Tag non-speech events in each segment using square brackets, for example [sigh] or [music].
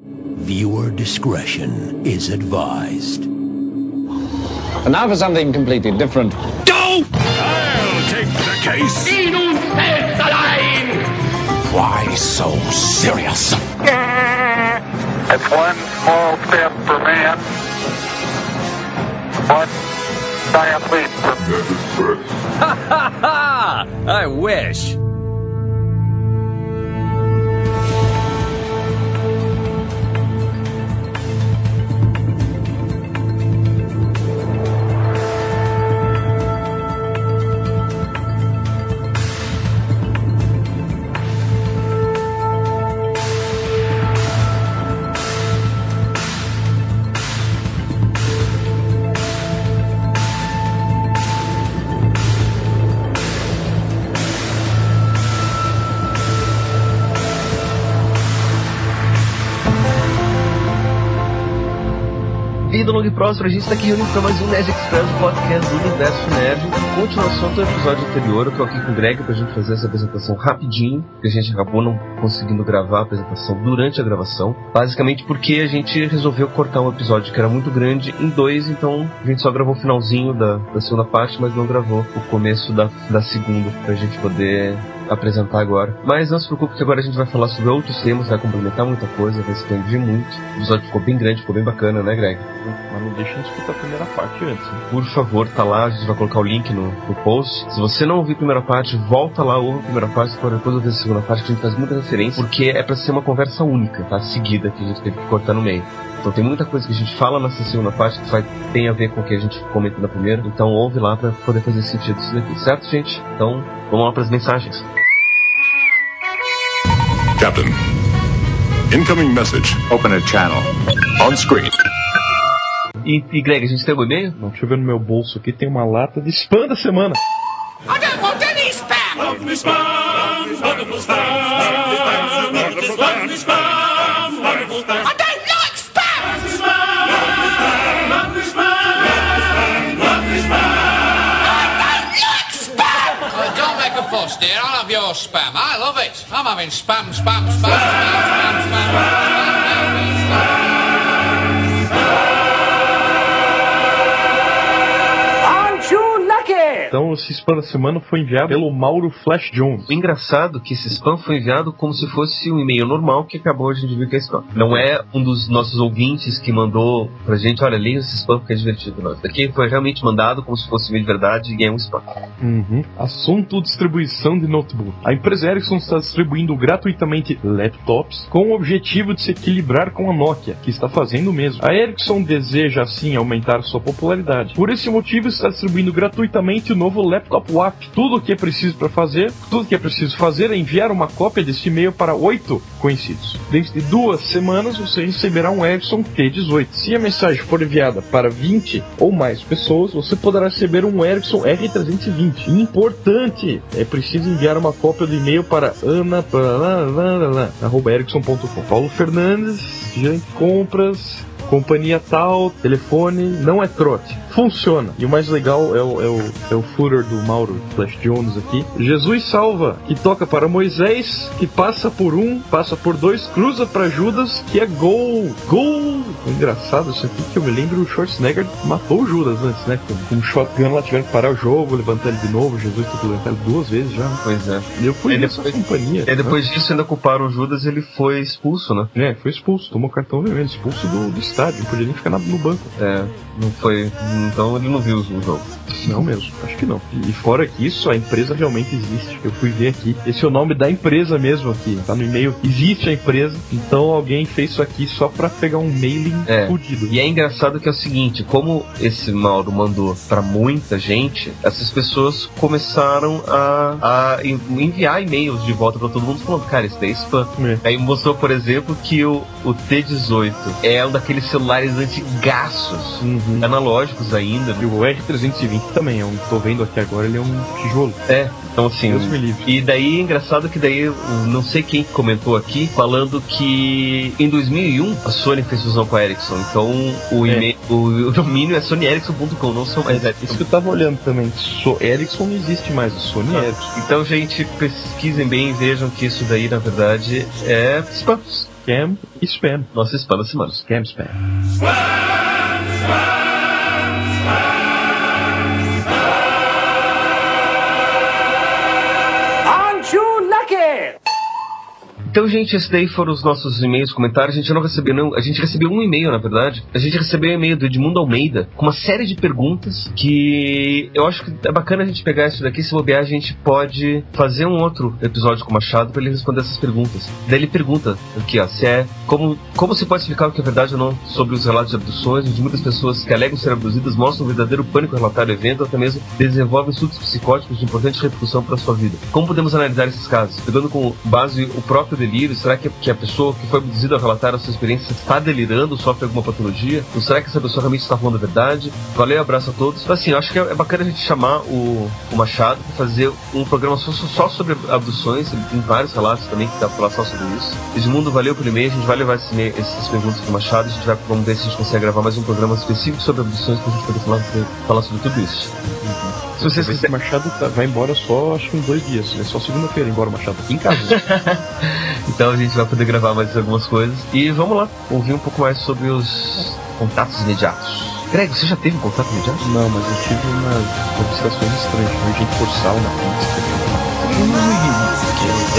Viewer discretion is advised. And now for something completely different. I'll take the case. Why so serious? It's one small step for man, one giant leap for Ha ha ha! I wish. Longa e próspera, a gente está aqui reunido para mais um Nerd Express, o podcast do Universo Nerd. Continuação do episódio anterior, eu tô aqui com o Greg pra gente fazer essa apresentação rapidinho, porque a gente acabou não conseguindo gravar a apresentação durante a gravação. Basicamente porque a gente resolveu cortar um episódio que era muito grande em dois, então a gente só gravou o finalzinho da, da segunda parte, mas não gravou o começo da, da segunda, pra gente poder apresentar agora. Mas não se preocupe que agora a gente vai falar sobre outros temas, vai complementar muita coisa, vai se expandir muito. O episódio ficou bem grande, ficou bem bacana, né, Greg? Mas não deixa de escutar a primeira parte antes. Né? Por favor, tá lá, a gente vai colocar o link no, no post. Se você não ouviu a primeira parte, volta lá, ouve a primeira parte, para depois ouvir a segunda parte, que a gente faz muita referência, porque é pra ser uma conversa única, tá? Seguida, que a gente teve que cortar no meio. Então tem muita coisa que a gente fala nessa segunda parte que vai, tem a ver com o que a gente comenta na primeira. Então ouve lá pra poder fazer sentido isso daqui, certo, gente? Então vamos lá pras mensagens. Captain. Incoming message. Open a channel. On screen. E, e Greg, a gente tem algum e-mail? Não, deixa eu ver no meu bolso aqui, tem uma lata de spam da semana. I don't want any spam. I I'll your spam. I love it. I'm having spam, spam, spam, spam, spam, spam. spam, Então, esse spam da semana foi enviado pelo Mauro Flash Jones. O engraçado é que esse spam foi enviado como se fosse um e-mail normal que acabou a gente viu que é spam. Não é um dos nossos ouvintes que mandou pra gente, olha, leia esse spam porque é divertido. Não, foi realmente mandado como se fosse e-mail de verdade e é um spam. Uhum. Assunto distribuição de notebook. A empresa Ericsson está distribuindo gratuitamente laptops com o objetivo de se equilibrar com a Nokia, que está fazendo o mesmo. A Ericsson deseja assim aumentar sua popularidade. Por esse motivo está distribuindo gratuitamente o novo laptop WAP. Tudo o que é preciso para fazer, tudo que é preciso fazer é enviar uma cópia desse e-mail para oito conhecidos. Dentro de duas semanas você receberá um Ericsson T18. Se a mensagem for enviada para 20 ou mais pessoas, você poderá receber um Ericsson R320. Importante! É preciso enviar uma cópia do e-mail para ana.ericsson.com. Paulo Fernandes, gerente de compras, companhia tal, telefone, não é trote. Funciona. E o mais legal é o, é o, é o footer do Mauro Flash Jones aqui. Jesus salva, que toca para Moisés, que passa por um, passa por dois, cruza para Judas, que é gol. Gol! Engraçado isso aqui que eu me lembro o Schwarzenegger matou o Judas antes, né? Com, com um shotgun lá tiveram que parar o jogo, levantar ele de novo. Jesus teve que levantar ele duas vezes já. Pois é. E eu fui E nessa depois- companhia. E depois disso ainda culparam o Judas ele foi expulso, né? É, foi expulso, tomou cartão vermelho, expulso do, do estádio, não podia nem ficar na- no banco. É, não foi. Então ele não viu o jogo. Não mesmo, acho que não. E fora que isso, a empresa realmente existe. Eu fui ver aqui. Esse é o nome da empresa mesmo aqui. Tá no e-mail. Existe a empresa. Então alguém fez isso aqui só pra pegar um mailing É. fudido. E é engraçado que é o seguinte, como esse Mauro mandou pra muita gente, essas pessoas começaram a, a en- enviar e-mails de volta pra todo mundo falando, cara, isso daí é spam. É. Aí mostrou, por exemplo, que o, o T18 é um daqueles celulares antigaços, Uhum. analógicos ainda. E o R320 também, é um, tô vendo aqui agora, ele é um tijolo. É, então assim. Deus me livre. E daí, engraçado que daí, eu não sei quem comentou aqui, falando que em 2001 a Sony fez fusão com a Ericsson. Então o, É. e-mail, o, o domínio é sonyericsson.com, não sou mais Isso Ericsson. que eu tava olhando também. So, Ericsson não existe mais, é Sony Ericsson. Então, gente, pesquisem bem e vejam que isso daí, na verdade, é spam. Scam e Spam. Nossa spam da semana. Scam Spam. Aren't Então, gente, esses daí foram os nossos e-mails, comentários. A gente não recebeu, não. A gente recebeu um e-mail, na verdade. A gente recebeu um e-mail do Edmundo Almeida com uma série de perguntas que eu acho que é bacana a gente pegar isso daqui. Se bobear, a gente pode fazer um outro episódio com o Machado para ele responder essas perguntas. Daí ele pergunta aqui, ó, se é como, como se pode explicar o que é verdade ou não sobre os relatos de abduções, onde muitas pessoas que alegam ser abduzidas mostram um verdadeiro pânico em relatar o evento até mesmo desenvolvem surtos psicóticos de importante repercussão para sua vida. Como podemos analisar esses casos? Pegando como base o próprio delírio, será que, que a pessoa que foi abduzida ao relatar a sua experiência está delirando, sofre alguma patologia? Ou será que essa pessoa realmente está falando a verdade? Valeu, abraço a todos. Então, assim, eu acho que é, é bacana a gente chamar o, o Machado para fazer um programa só, só sobre abduções, tem vários relatos também que dá pra falar só sobre isso. Edmundo, valeu pelo e-mail, a gente vai levar esse essas perguntas pro Machado, a gente vai, vamos ver se a gente consegue gravar mais um programa específico sobre abduções pra gente poder falar, falar sobre tudo isso. Se vocês Esse quiserem... Machado tá- vai embora só, acho que em dois dias. É só segunda-feira embora o Machado. Aqui em casa. [laughs] Então a gente vai poder gravar mais algumas coisas. E vamos lá, ouvir um pouco mais sobre os contatos imediatos. Greg, você já teve um contato imediato? não, mas eu tive umas observações estranhas. Eu gente por sal na pizza. É,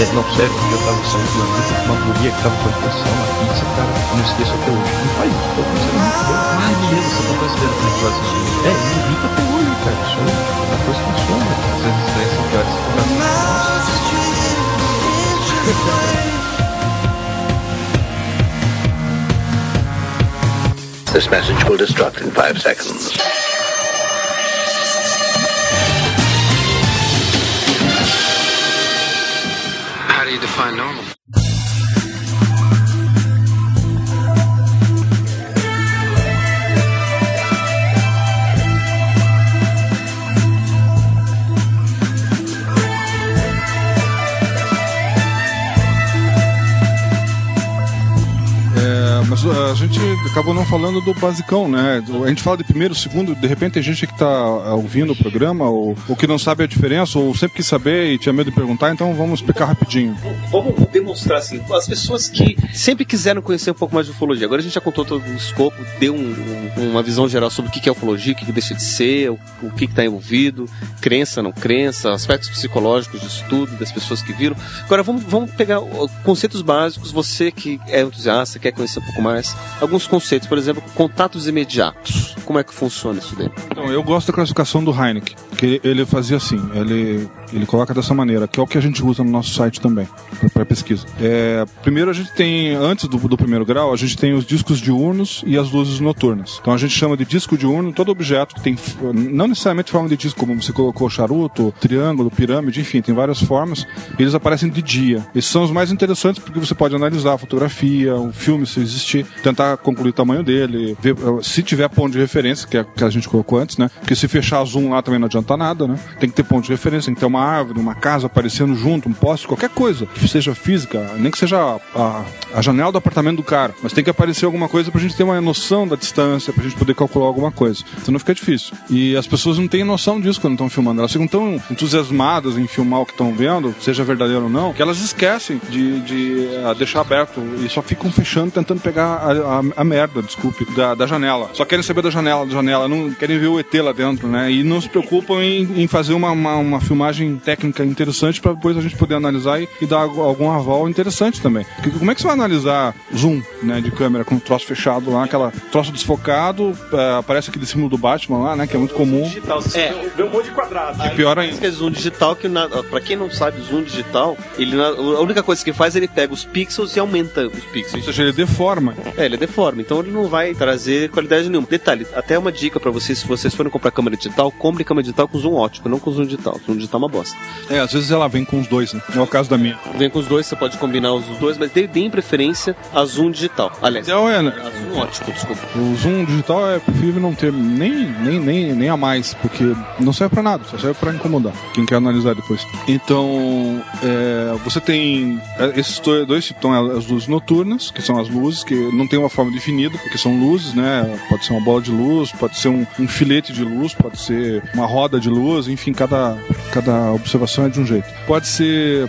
não, sério, eu tava saindo na rua com uma guria que tava com por sal na pizza, cara. Eu não esqueço até hoje. Não faz isso, tô pensando muito bem. Ai, beleza, você tá esperando que a gente vai assistir. É, me irrita até hoje, cara. Isso é uma coisa que funciona. As coisas estranhas são piores que contatos. This message will destruct in five seconds. A gente acabou não falando do basicão, né? A gente fala de primeiro, segundo, de repente tem gente que tá uh, ouvindo o programa ou, ou que não sabe a diferença ou sempre quis saber e tinha medo de perguntar, então vamos explicar rapidinho. Vamos demonstrar assim, as pessoas que sempre quiseram conhecer um pouco mais de ufologia. Agora a gente já contou todo o escopo, deu um- um- uma visão geral sobre o que é ufologia, o que deixa de ser, o, o que está envolvido, crença, não crença, aspectos psicológicos de estudo das pessoas que viram. Agora vamos, vamos pegar conceitos básicos, você que é entusiasta, quer conhecer um pouco mais, alguns conceitos, por exemplo, contatos imediatos. Como é que funciona isso daí? Então, eu gosto da classificação do Heineken, que ele fazia assim, ele, ele coloca dessa maneira, que é o que a gente usa no nosso site também, para pesquisa. É, primeiro a gente tem, antes do, do primeiro grau, a gente tem os discos diurnos e as luzes noturnas. Então a gente chama de disco diurno todo objeto que tem, não necessariamente forma de disco, como você colocou charuto, triângulo, pirâmide, enfim, tem várias formas. Eles aparecem de dia. Esses são os mais interessantes porque você pode analisar a fotografia, o filme, se existir, tentar concluir o tamanho dele, ver eh, se tiver ponto de referência, que é que a gente colocou antes, né? Porque se fechar zoom lá também não adianta nada, né? Tem que ter ponto de referência, tem que ter uma árvore, uma casa aparecendo junto, um poste, qualquer coisa, que seja física, nem que seja a, a, a janela do apartamento do cara, mas tem que aparecer alguma coisa pra gente ter uma noção da distância, pra gente poder calcular alguma coisa. Então não fica difícil. E as pessoas não têm noção disso quando estão filmando. Elas ficam tão entusiasmadas em filmar o que estão vendo, seja verdadeiro ou não, que elas esquecem de, de eh, deixar aberto e só ficam fechando, tentando pegar a, a, a merda, desculpe, da, da janela. Só querem saber da janela, da janela, não querem ver o ET lá dentro, né? E não se preocupam em, em fazer uma, uma, uma filmagem técnica interessante para depois a gente poder analisar e, e dar algu- algum aval interessante também. Porque como é que você vai analisar zoom, né, de câmera com um troço fechado lá, aquela troço desfocado, eh, aparece aquele símbolo do Batman lá, né, que é muito comum. É, Vê um monte de quadrado. E pior ainda. Que é zoom digital, que na, pra quem não sabe, zoom digital, ele na- a única coisa que faz, ele pega os pixels e aumenta os Ou pixels. seja, ele deforma. É, ele é deforme, então ele não vai trazer qualidade nenhuma. Detalhe, até uma dica pra vocês, se vocês forem comprar câmera digital, compre câmera digital com zoom ótico, não com zoom digital. Zoom digital é uma bosta. É, às vezes ela vem com os dois, né? É o caso da minha. Vem com os dois, você pode combinar os dois, mas dê, dê em preferência a zoom digital. Aliás, Então, é, né? a zoom ótico, desculpa. O zoom digital é preferível não ter nem, nem, nem, nem a mais, porque não serve pra nada, só serve pra incomodar. Quem quer analisar depois. Então, é, você tem é, esses do- dois tipos, então, as luzes noturnas, que são as luzes que não tem uma forma definida, porque são luzes, né? Pode ser uma bola de luz, pode ser um, um filete de luz, pode ser uma roda de luz, enfim, cada, cada observação é de um jeito. Pode ser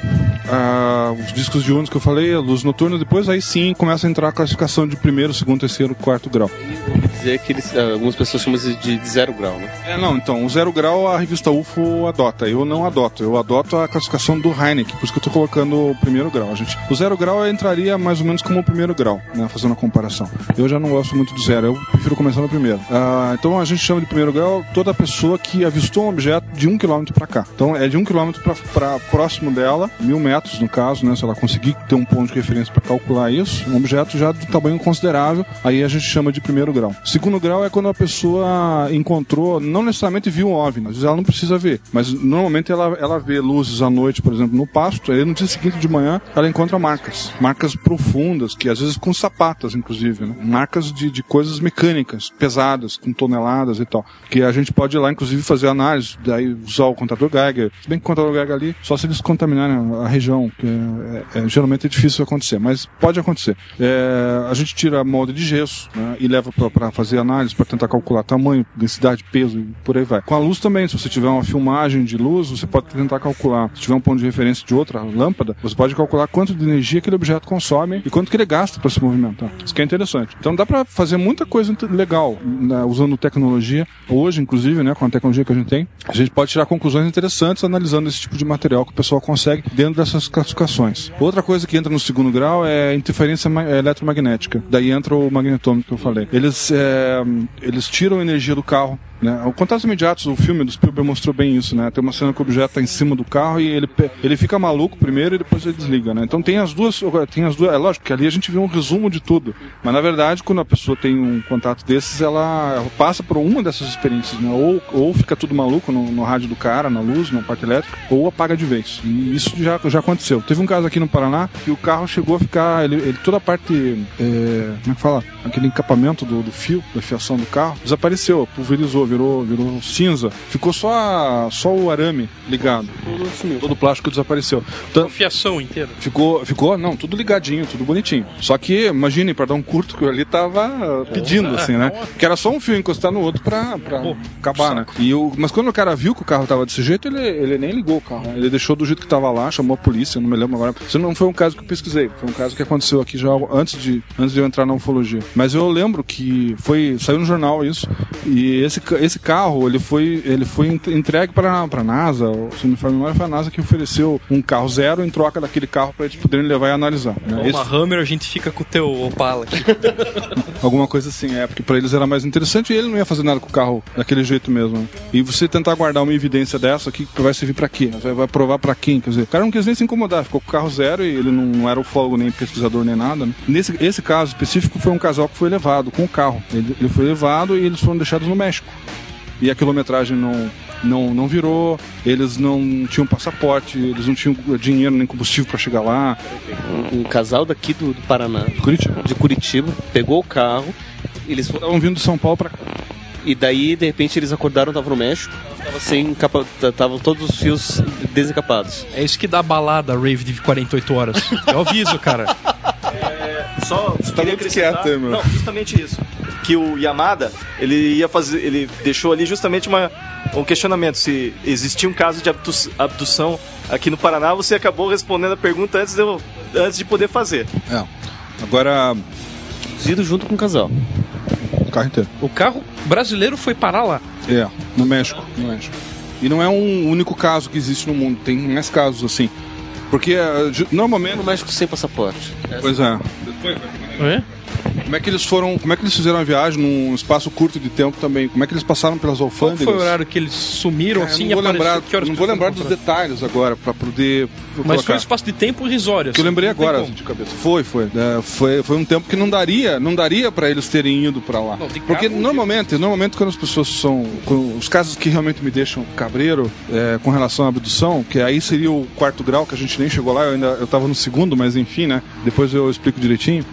ah, os discos diurnos que eu falei, a luz noturna, depois aí sim começa a entrar a classificação de primeiro, segundo, terceiro, quarto grau. Ouvi dizer que eles, ah, algumas pessoas chamam de, de zero grau, né? É, não, então, o zero grau a revista UFO adota, eu não adoto, eu adoto a classificação do Heineken, por isso que eu tô colocando o primeiro grau, gente. O zero grau entraria mais ou menos como o primeiro grau, né, fazendo a comparação. Eu já não gosto muito do zero, eu prefiro começar no primeiro. Ah, então a gente chama de primeiro grau toda pessoa que avistou um objeto de um quilômetro para cá. Então é de um quilômetro para próximo dela, mil metros no caso, né, se ela conseguir ter um ponto de referência para calcular isso, um objeto já de tamanho considerável, aí a gente chama de primeiro grau. Segundo grau é quando a pessoa encontrou, não necessariamente viu um OVNI, às vezes ela não precisa ver, mas normalmente ela, ela vê luzes à noite, por exemplo, no pasto, aí no dia seguinte de manhã ela encontra marcas, marcas profundas, que às vezes com sapatas, inclusive, né? marcas de, de coisas mecânicas, pesadas, com toneladas e tal, que a gente pode ir lá, inclusive, fazer análise, daí usar o contador Geiger, se bem que contador Geiger ali, só se eles contaminarem a região, que é, é, geralmente é difícil acontecer, mas pode acontecer. É, a gente tira molde de gesso né, e leva para fazer análise, para tentar calcular tamanho, densidade, peso e por aí vai. Com a luz também, se você tiver uma filmagem de luz, você pode tentar calcular. Se tiver um ponto de referência de outra lâmpada, você pode calcular quanto de energia aquele objeto consome e quanto que ele gasta para se movimentar. Isso que é interessante. Então dá para fazer muita coisa legal né, usando tecnologia. Hoje, inclusive, né, com a tecnologia que a gente tem, a gente pode tirar conclusões interessantes analisando esse tipo de material que o pessoal consegue dentro dessas classificações. Outra coisa que entra no segundo grau é interferência é eletromagnética. Daí entra o magnetômetro que eu falei. Eles, é, eles tiram energia do carro. Né? O Contatos Imediatos, o filme do Spielberg mostrou bem isso, né? Tem uma cena que o objeto está em cima do carro e ele, ele fica maluco primeiro e depois ele desliga, né? Então tem as duas, tem as duas, é lógico que ali a gente vê um resumo de tudo, mas na verdade quando a pessoa tem um contato desses, ela, ela passa por uma dessas experiências, né? Ou, ou fica tudo maluco no, no rádio do cara, na luz, na parte elétrica, ou apaga de vez. E isso já, já aconteceu. Teve um caso aqui no Paraná que o carro chegou a ficar, ele, ele- toda a parte, é, como é que fala? Aquele encapamento do, do fio, da fiação do carro, desapareceu, pulverizou, virou, virou cinza. Ficou só, só o arame ligado. Todo o plástico desapareceu. Então, Fiação inteira. Ficou, ficou, não, tudo ligadinho, tudo bonitinho. Só que, imagine, para dar um curto que ali tava pedindo, assim, né? Que era só um fio encostar no outro pra, pra acabar, né? E o, mas quando o cara viu que o carro tava desse jeito, ele, ele nem ligou o carro. né? Ele deixou do jeito que tava lá, chamou a polícia, não me lembro agora. Isso não foi um caso que eu pesquisei, foi um caso que aconteceu aqui já antes de, antes de eu entrar na ufologia. Mas eu lembro que foi, saiu no jornal isso, e esse, esse carro, ele foi, ele foi ent- entregue para a NASA, se não me falha a memória, foi a NASA que ofereceu um carro zero em troca daquele carro para eles poderem levar e analisar. Né? Esse- Uma Hammer, a gente fica com o teu Opala aqui. [laughs] Alguma coisa assim, é, porque pra eles era mais interessante e ele não ia fazer nada com o carro daquele jeito mesmo. né? E você tentar guardar uma evidência dessa aqui, vai servir pra quê? Vai, provar pra quem? Quer dizer, o cara não quis nem se incomodar, ficou com o carro zero e ele não, não era ufólogo nem pesquisador nem nada. Né? Nesse esse caso específico foi um casal que foi levado com o carro. Ele, ele foi levado e eles foram deixados no México. E a quilometragem não, não, não virou, eles não tinham passaporte, eles não tinham dinheiro nem combustível pra chegar lá. Um, um casal daqui do, do Paraná, Curitiba. de Curitiba, pegou o carro, eles foram, Estavam vindo de São Paulo pra cá. e daí de repente eles acordaram, estavam no México, tava sem capa, estavam todos os fios desencapados. É isso que dá balada, rave de 48 horas. Eu aviso, cara. [laughs] Só tá queria muito acrescentar. quieto meu. Não, justamente isso. Que o Yamada, ele ia fazer. Ele deixou ali justamente uma, um questionamento se existia um caso de abdu- abdução aqui no Paraná. Você acabou respondendo a pergunta antes de, eu, antes de poder fazer. É. Agora, Ido junto com o casal. o carro inteiro. O carro brasileiro foi parar lá. É, no México, no México. E não é um único caso que existe no mundo, tem mais casos assim. Porque eh, normalmente. No México sem passaporte. Pois é. É? Como é que eles foram. Como é que eles fizeram a viagem num espaço curto de tempo também? Como é que eles passaram pelas Qual alfândegas? foi o horário que eles sumiram Cara, assim e não vou lembrar, não vou lembrar dos detalhes agora para poder Mas colocar. foi um espaço de tempo irrisório. Que eu assim, lembrei agora de cabeça. Foi, foi. É, foi. Foi um tempo que não daria, não daria para eles terem ido para lá. Não, Porque normalmente, normalmente quando as pessoas são, os casos que realmente me deixam cabreiro é, com relação à abdução, que aí seria o quarto grau que a gente nem chegou lá, eu ainda eu tava no segundo, mas enfim, né? Depois eu explico direitinho.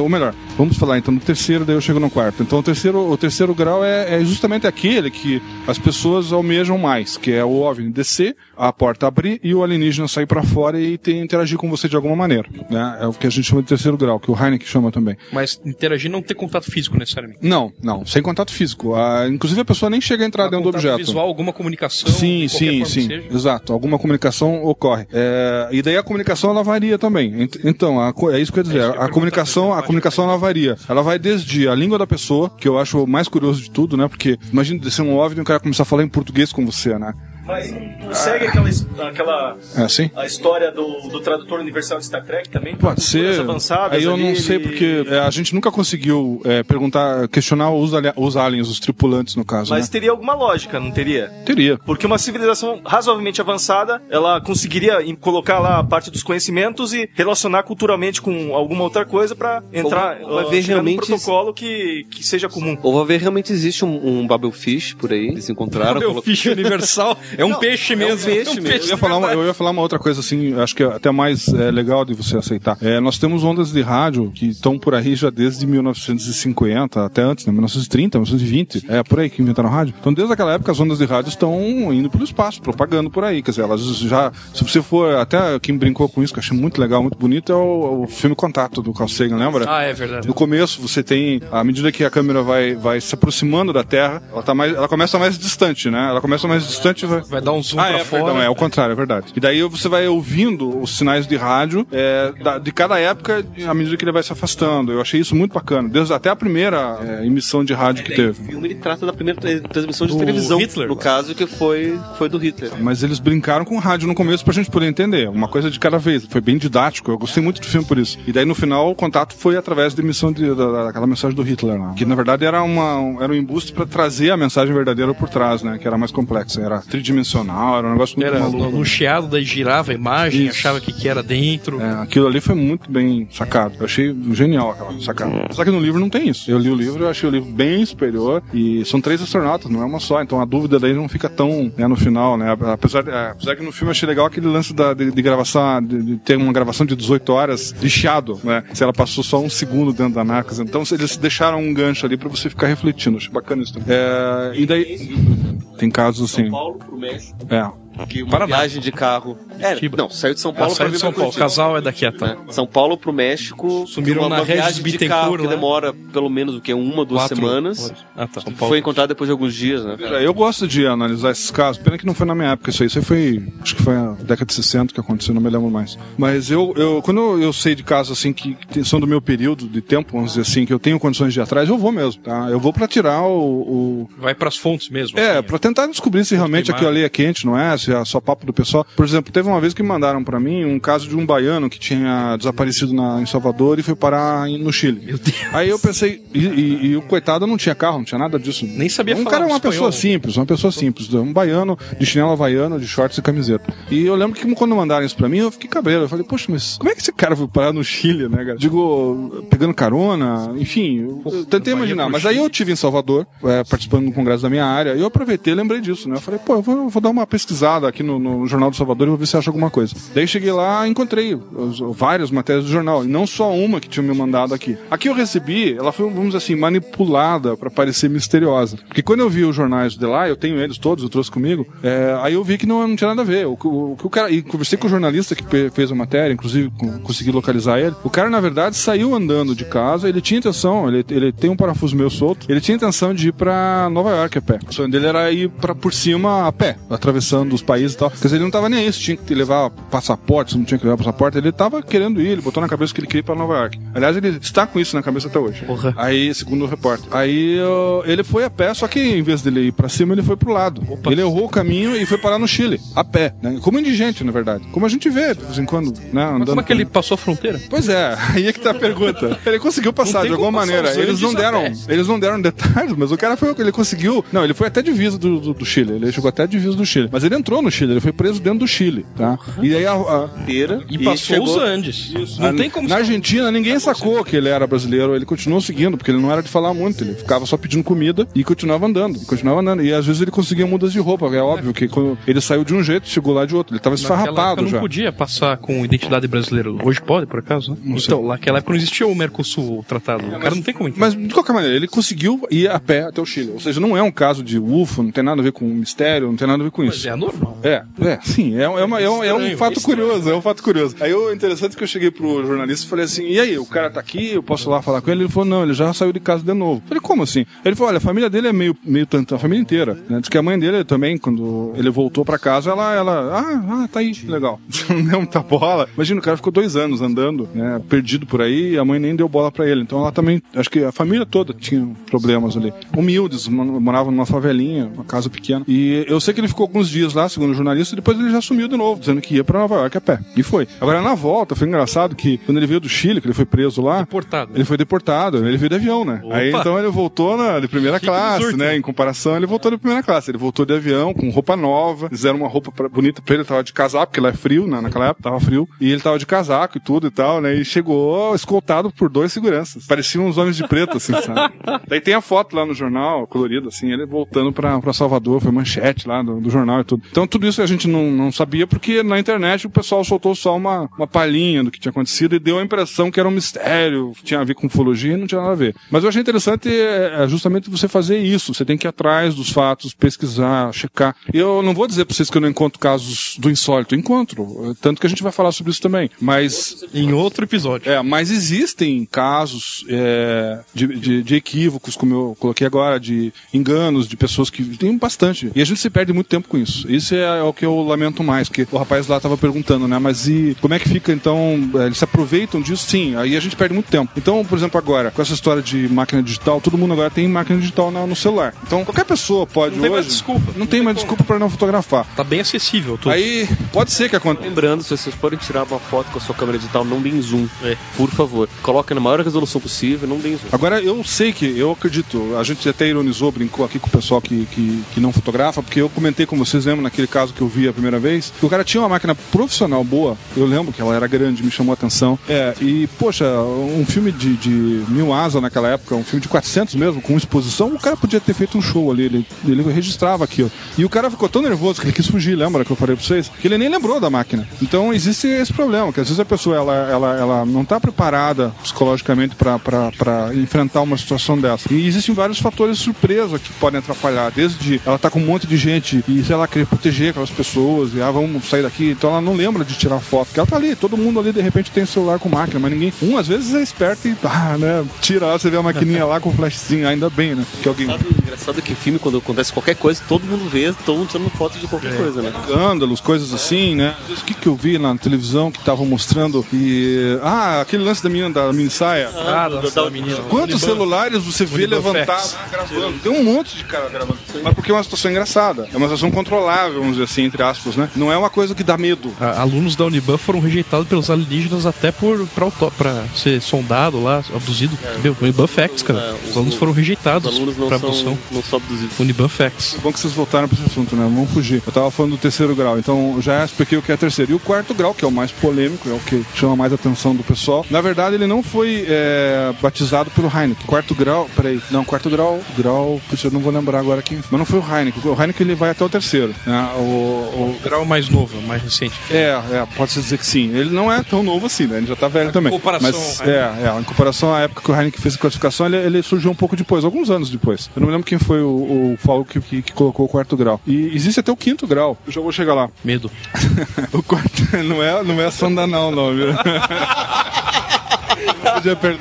Ou melhor, Vamos falar então do terceiro, daí eu chego no quarto. Então o terceiro, o terceiro grau é, é justamente aquele que as pessoas almejam mais, que é o OVNI descer, a porta abrir e o alienígena sair para fora e ter, interagir com você de alguma maneira. Né? É o que a gente chama de terceiro grau, que o Heineken chama também. Mas interagir não ter contato físico necessariamente. Não, não, sem contato físico. Ah, inclusive a pessoa nem chega a entrar dentro do objeto. visual, alguma comunicação. Sim, sim, sim. que seja. Exato. Alguma comunicação ocorre. É, e daí a comunicação ela varia também. Ent- Então, a é isso que eu ia dizer. a comunicação, a comunicação ela varia. Ela vai desde a língua da pessoa, que eu acho mais curioso de tudo, né? Porque imagina descer um OVNI e o cara começar a falar em português com você, né? Mas não segue aquela, aquela É assim? a história do, do tradutor universal de Star Trek também? Pode ser. avançadas Aí eu ali, não sei ele- porque é, a gente nunca conseguiu é, perguntar, questionar os, os aliens, os tripulantes no caso. Mas né? teria alguma lógica, não teria? Teria. Porque uma civilização razoavelmente avançada, ela conseguiria colocar lá a parte dos conhecimentos e relacionar culturalmente com alguma outra coisa pra entrar Ou num realmente- protocolo que, que seja comum. Ou vai ver realmente existe um, um Babelfish por aí, eles encontraram. Meu fish universal [laughs] é um Não, peixe é um mesmo. peixe É um mesmo. Eu ia, falar uma, eu ia falar uma outra coisa assim, acho que é até mais é, legal de você aceitar. É, nós temos ondas de rádio que estão por aí já desde 1950, até antes, né? 1930, 1920. É por aí que inventaram rádio. Então, desde aquela época, as ondas de rádio estão indo pelo espaço, propagando por aí. Quer dizer, elas já. Se você for. Até quem brincou com isso, que eu achei muito legal, muito bonito, é o, o filme Contato do Carl Sagan, lembra? Ah, é verdade. No começo, você tem, à medida que a câmera vai, vai se aproximando da Terra, ela, tá mais, ela começa mais distante, né? Ela começa mais distante e vai. Vai dar um zoom Ah, pra é, fora. perdão, é o contrário, é verdade. E daí você vai ouvindo os sinais de rádio é, da- de cada época à medida que ele vai se afastando. Eu achei isso muito bacana. Desde até a primeira é, emissão de rádio que O teve. filme ele trata da primeira tra- transmissão de Do televisão, Hitler, no né? caso que foi, foi do Hitler. Mas eles brincaram com rádio no começo pra gente poder entender. Uma coisa de cada vez. Foi bem didático. Eu gostei muito do filme por isso. E daí no final o contato foi através da emissão de, da, daquela mensagem do Hitler lá. Que na verdade era, uma, um- era um embuste pra trazer a mensagem verdadeira por trás, né? Que era mais complexa. Era tridimensional, era um negócio muito Era maluco. no, no chiado, daí girava a imagem, Isso. achava que, que era dentro. É, aquilo ali foi muito bem sacado. Eu achei genial aquela sacada. Só que no livro não tem isso. Eu li o livro, eu achei o livro bem superior. E são três astronautas, não é uma só. Então a dúvida daí não fica tão né, no final, né? Apesar, é, apesar que no filme eu achei legal aquele lance da, de, de gravação, de, de ter uma gravação de 18 horas de chiado, né? Se ela passou só um segundo dentro da NACAS. Então eles deixaram um gancho ali pra você ficar refletindo. Achei bacana isso também. É, e daí. Tem casos assim. Paulo pro México. É. Que uma Paraná. viagem de carro. É, não, saiu de São Ah, Paulo pra de vir São Paulo. O casal é daqui, tá? né? São Paulo pro México. Sumiram uma, na uma viagem de carro que lá. demora pelo menos o que uma, duas Quatro semanas. Ah, tá. São Paulo. Foi encontrado depois de alguns dias, né? É, Eu gosto de analisar esses casos. Pena que não foi na minha época isso aí. Isso aí foi. Acho que foi na década de 60 que aconteceu, não me lembro mais. Mas eu, eu quando eu, sei de casos assim que, que são do meu período de tempo, vamos dizer assim, que eu tenho condições de ir atrás, eu vou mesmo, tá? Eu vou pra tirar o. o- Vai pras fontes mesmo. É, assim, pra tentar descobrir se realmente primário. aquilo ali é quente, não é? Se é só papo do pessoal. Por exemplo, teve uma vez que mandaram pra mim um caso de um baiano que tinha desaparecido na, em Salvador e foi parar em- no Chile. Meu Deus. Aí eu pensei, e, e- e o coitado não tinha carro, não tinha nada disso. Nem sabia Um falar cara, uma espanhol. pessoa simples, uma pessoa simples, um baiano de chinelo havaiano, de shorts e camiseta. E eu lembro que quando mandaram isso pra mim, eu fiquei cabreiro. Eu falei, poxa, mas como é que esse cara foi parar no Chile, né, cara? Digo, pegando carona, enfim, eu, tentei imaginar. Mas aí eu tive em Salvador, é, participando do congresso da minha área, e eu aproveitei e lembrei disso, né? Eu falei, pô, eu vou, eu vou dar uma pesquisada aqui no, no Jornal do Salvador e vou ver se acha alguma coisa. Daí cheguei lá encontrei os- várias matérias do jornal, e não só uma que tinha me mandado aqui. Aqui eu recebi, ela foi, vamos dizer assim, manipulada pra parecer misteriosa. Porque quando eu vi os jornais de lá, eu tenho eles todos, eu trouxe comigo, é, aí eu vi que não, não tinha nada a ver. O, o, o cara, e conversei com o jornalista que fez a matéria, inclusive com- consegui localizar ele. O cara, na verdade, saiu andando de casa, ele tinha intenção, ele, ele tem um parafuso meu solto, ele tinha intenção de ir pra Nova York a pé. O sonho dele era ir pra, por cima a pé, atravessando os países e tal. Quer dizer, ele não tava nem aí se tinha que levar passaporte, se não tinha que levar passaporte, ele tava querendo ir, ele botou na cabeça que ele queria ir pra Nova York. Aliás, ele está com isso na cabeça até hoje. Porra. Aí, segundo o repórter. Aí ele foi a pé, só que em vez dele ir pra cima, ele foi pro lado. Ele errou o caminho e foi parar no Chile, a pé, né? Como indigente, na verdade. Como a gente vê de vez em quando, né? Andando Mas como é que ele passou a fronteira? Pois é, [laughs] aí é que tá a pergunta. Ele conseguiu passar de alguma maneira. Eles não deram, eles não deram detalhes, mas o cara foi, ele conseguiu. Não, ele foi até divisa do, do, do Chile. Ele chegou até a divisa do Chile. Mas ele entrou entrou no Chile, ele foi preso dentro do Chile, tá? E aí a, a- E passou os Andes. Não a- tem como Na Argentina, ninguém sacou que ele era brasileiro. Ele continuou seguindo, porque ele não era de falar muito. Ele ficava só pedindo comida e continuava andando. E continuava andando. E às vezes ele conseguia mudas de roupa. É óbvio que quando ele saiu de um jeito, chegou lá de outro. Ele tava esfarrapado não já. podia passar com identidade brasileira. Hoje pode, por acaso, né? Então, naquela época não existia o Mercosul, o tratado. O cara não tem como entrar. Mas, de qualquer maneira, ele conseguiu ir a pé até o Chile. Ou seja, não é um caso de UFO, não tem nada a ver com mistério, não tem nada a ver com isso. é normal. É, é, sim, é, é, uma- é um, é um fato estranho. curioso, é um fato curioso. Aí o interessante é que eu cheguei pro jornalista e falei assim, e aí, o cara tá aqui, eu posso ir lá falar com ele? Ele falou, não, ele já saiu de casa de novo. Eu falei, como assim? Ele falou, olha, a família dele é meio, meio tanto, a família inteira. Né? Diz que a mãe dele também, quando ele voltou pra casa, ela, ela ah, ah, tá aí, legal. [laughs] Não deu muita bola. Imagina, o cara ficou dois anos andando, né, perdido por aí, e a mãe nem deu bola pra ele. Então ela também, acho que a família toda tinha problemas ali. Humildes, mo- moravam numa favelinha, uma casa pequena. E eu sei que ele ficou alguns dias lá, segundo o jornalista, e depois ele já sumiu de novo, dizendo que ia pra Nova York a pé. E foi. Agora, na volta, foi engraçado que quando ele veio do Chile, que ele foi preso lá. Deportado. Ele foi deportado, ele veio de avião, né? Opa! Aí então ele voltou na, de primeira Chique classe, ursos. né? Em comparação, ele voltou de primeira classe. Ele voltou de avião, com roupa nova, fizeram uma roupa pra- bonita pra ele, tava de casaco, porque lá é frio, né? naquela época tava frio. E ele tava de casaco e tudo e tal, né? E chegou escoltado por dois seguranças. Pareciam uns homens de preto, assim, sabe? [laughs] Daí tem a foto lá no jornal, colorida, assim, ele voltando pra, pra Salvador, foi manchete lá do, do jornal e tudo. Então tudo isso a gente não, não sabia, porque na internet o pessoal soltou só uma, uma palhinha do que tinha acontecido e deu a impressão que era um mistério, tinha a ver com ufologia e não tinha nada a ver. Mas eu achei interessante é, é justamente você fazer isso. Você tem que ir atrás dos fatos, pesquisar, checar. Eu não vou dizer pra vocês que eu não encontro casos do insólito. Encontro. Tanto que a gente vai falar sobre isso também. Mas. Em outro episódio. É, mas existem casos é, de, de, de equívocos, como eu coloquei agora, de enganos, de pessoas que. Tem bastante. E a gente se perde muito tempo com isso. Isso é, o que eu lamento mais, porque o rapaz lá tava perguntando, né? Mas e como é que fica então? é, Eles se aproveitam disso? Sim, aí a gente perde muito tempo. Então, por exemplo, agora, com essa história de máquina digital, todo mundo agora tem máquina digital no celular. Então, qualquer pessoa pode Não tem hoje. mais desculpa. Não tem mais desculpa para não fotografar. Tá bem acessível tudo. Aí pode ser que aconteça. Lembrando, se vocês forem tirar uma foto com a sua câmera digital, não deem zoom. Por favor. Coloque na maior resolução possível, não deem zoom. Agora, eu sei que, eu acredito, a gente até ironizou, brincou aqui com o pessoal que, que, que não fotografa, porque eu comentei com vocês, lembram naquele caso que eu vi a primeira vez, o cara tinha uma máquina profissional boa, eu lembro que ela era grande, me chamou a atenção. É, e, poxa, um filme de, de mil asa naquela época, um filme de 400 mesmo, com exposição, o cara podia ter feito um show ali, ele, ele registrava aquilo. E o cara ficou tão nervoso que ele quis fugir, lembra que eu falei pra vocês? Que ele nem lembrou da máquina. Então, existe esse problema, que às vezes a pessoa, ela, ela, ela não tá preparada psicologicamente pra enfrentar uma situação dessa. E existem vários fatores surpresa que podem atrapalhar, desde ela tá com um monte de gente e, sei lá, querer proteger aquelas pessoas, e ah, vamos sair daqui. Então ela não lembra de tirar foto, porque ela tá ali, todo mundo ali de repente tem celular com máquina, mas ninguém. Um às vezes é esperto e, ah, né, tira lá, você vê a maquininha lá com o flashzinho, ainda bem, né? Que alguém. Engraçado é que filme, quando acontece qualquer coisa, todo mundo vê, todo mundo tirando foto de qualquer coisa, né? escândalos, coisas assim, né? O que, que eu vi na televisão que estavam mostrando e. Ah, aquele lance da minha da mini saia. Ah, da, da menina. Quantos celulares você vê levantados Facts. gravando? Tem um monte de cara gravando. Mas porque é uma situação engraçada. É uma situação controlável, vamos dizer assim, entre aspas, né? Não é uma coisa que dá medo. A- Alunos da Uniban foram rejeitados pelos alienígenas até por pra, pra ser sondado lá, abduzido. Entendeu? Uniban Facts, cara. É, Os alunos foram rejeitados Os alunos não pra são, abdução. não são abduzidos. Uniban Facts. É bom que vocês voltaram para esse assunto, né? Vamos fugir. Eu tava falando do terceiro grau, então já expliquei o que é terceiro. E o quarto grau, que é o mais polêmico, é o que chama mais a atenção do pessoal. Na verdade, ele não foi é, batizado pelo Heineken. Quarto grau, peraí. Não, quarto grau, grau, puxa, eu não vou lembrar agora quem. Mas não foi o Heineken. O Heineken ele vai até o terceiro. Né? O, o- Grau mais novo, mais recente. É, é, pode-se dizer que sim. Ele não é tão novo assim, né? Ele já tá velho também. comparação Mas, é, é, em comparação à época que o Heineken fez a classificação, ele, ele surgiu um pouco depois, alguns anos depois. Eu não me lembro quem foi o, o Paulo que, que, que colocou o quarto grau. E existe até o quinto grau. Eu já vou chegar lá. Medo. [laughs] o quarto não é, não é sonda não, o nome. não podia perder.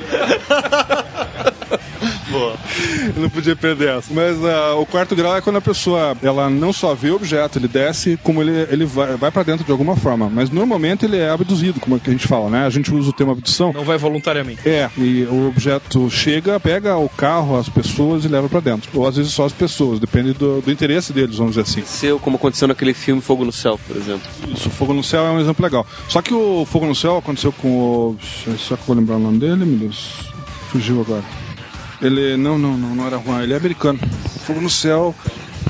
Eu não podia perder essa. Mas ah, o quarto grau é quando a pessoa ela não só vê o objeto, ele desce, como ele, ele vai, vai para dentro de alguma forma. Mas normalmente ele é abduzido, como é que a gente fala, né? A gente usa o termo abdução. Não vai voluntariamente. É, e o objeto chega, pega o carro, as pessoas e leva para dentro. Ou às vezes só as pessoas, depende do, do interesse deles, vamos dizer assim. Seu, como aconteceu naquele filme Fogo no Céu, por exemplo. Isso, o Fogo no Céu é um exemplo legal. Só que o Fogo no Céu aconteceu com o. Só que eu vou lembrar o nome dele, meu Deus. Fugiu agora. Ele. Não, não, não, não era Juan, ele é americano. Fogo no Céu.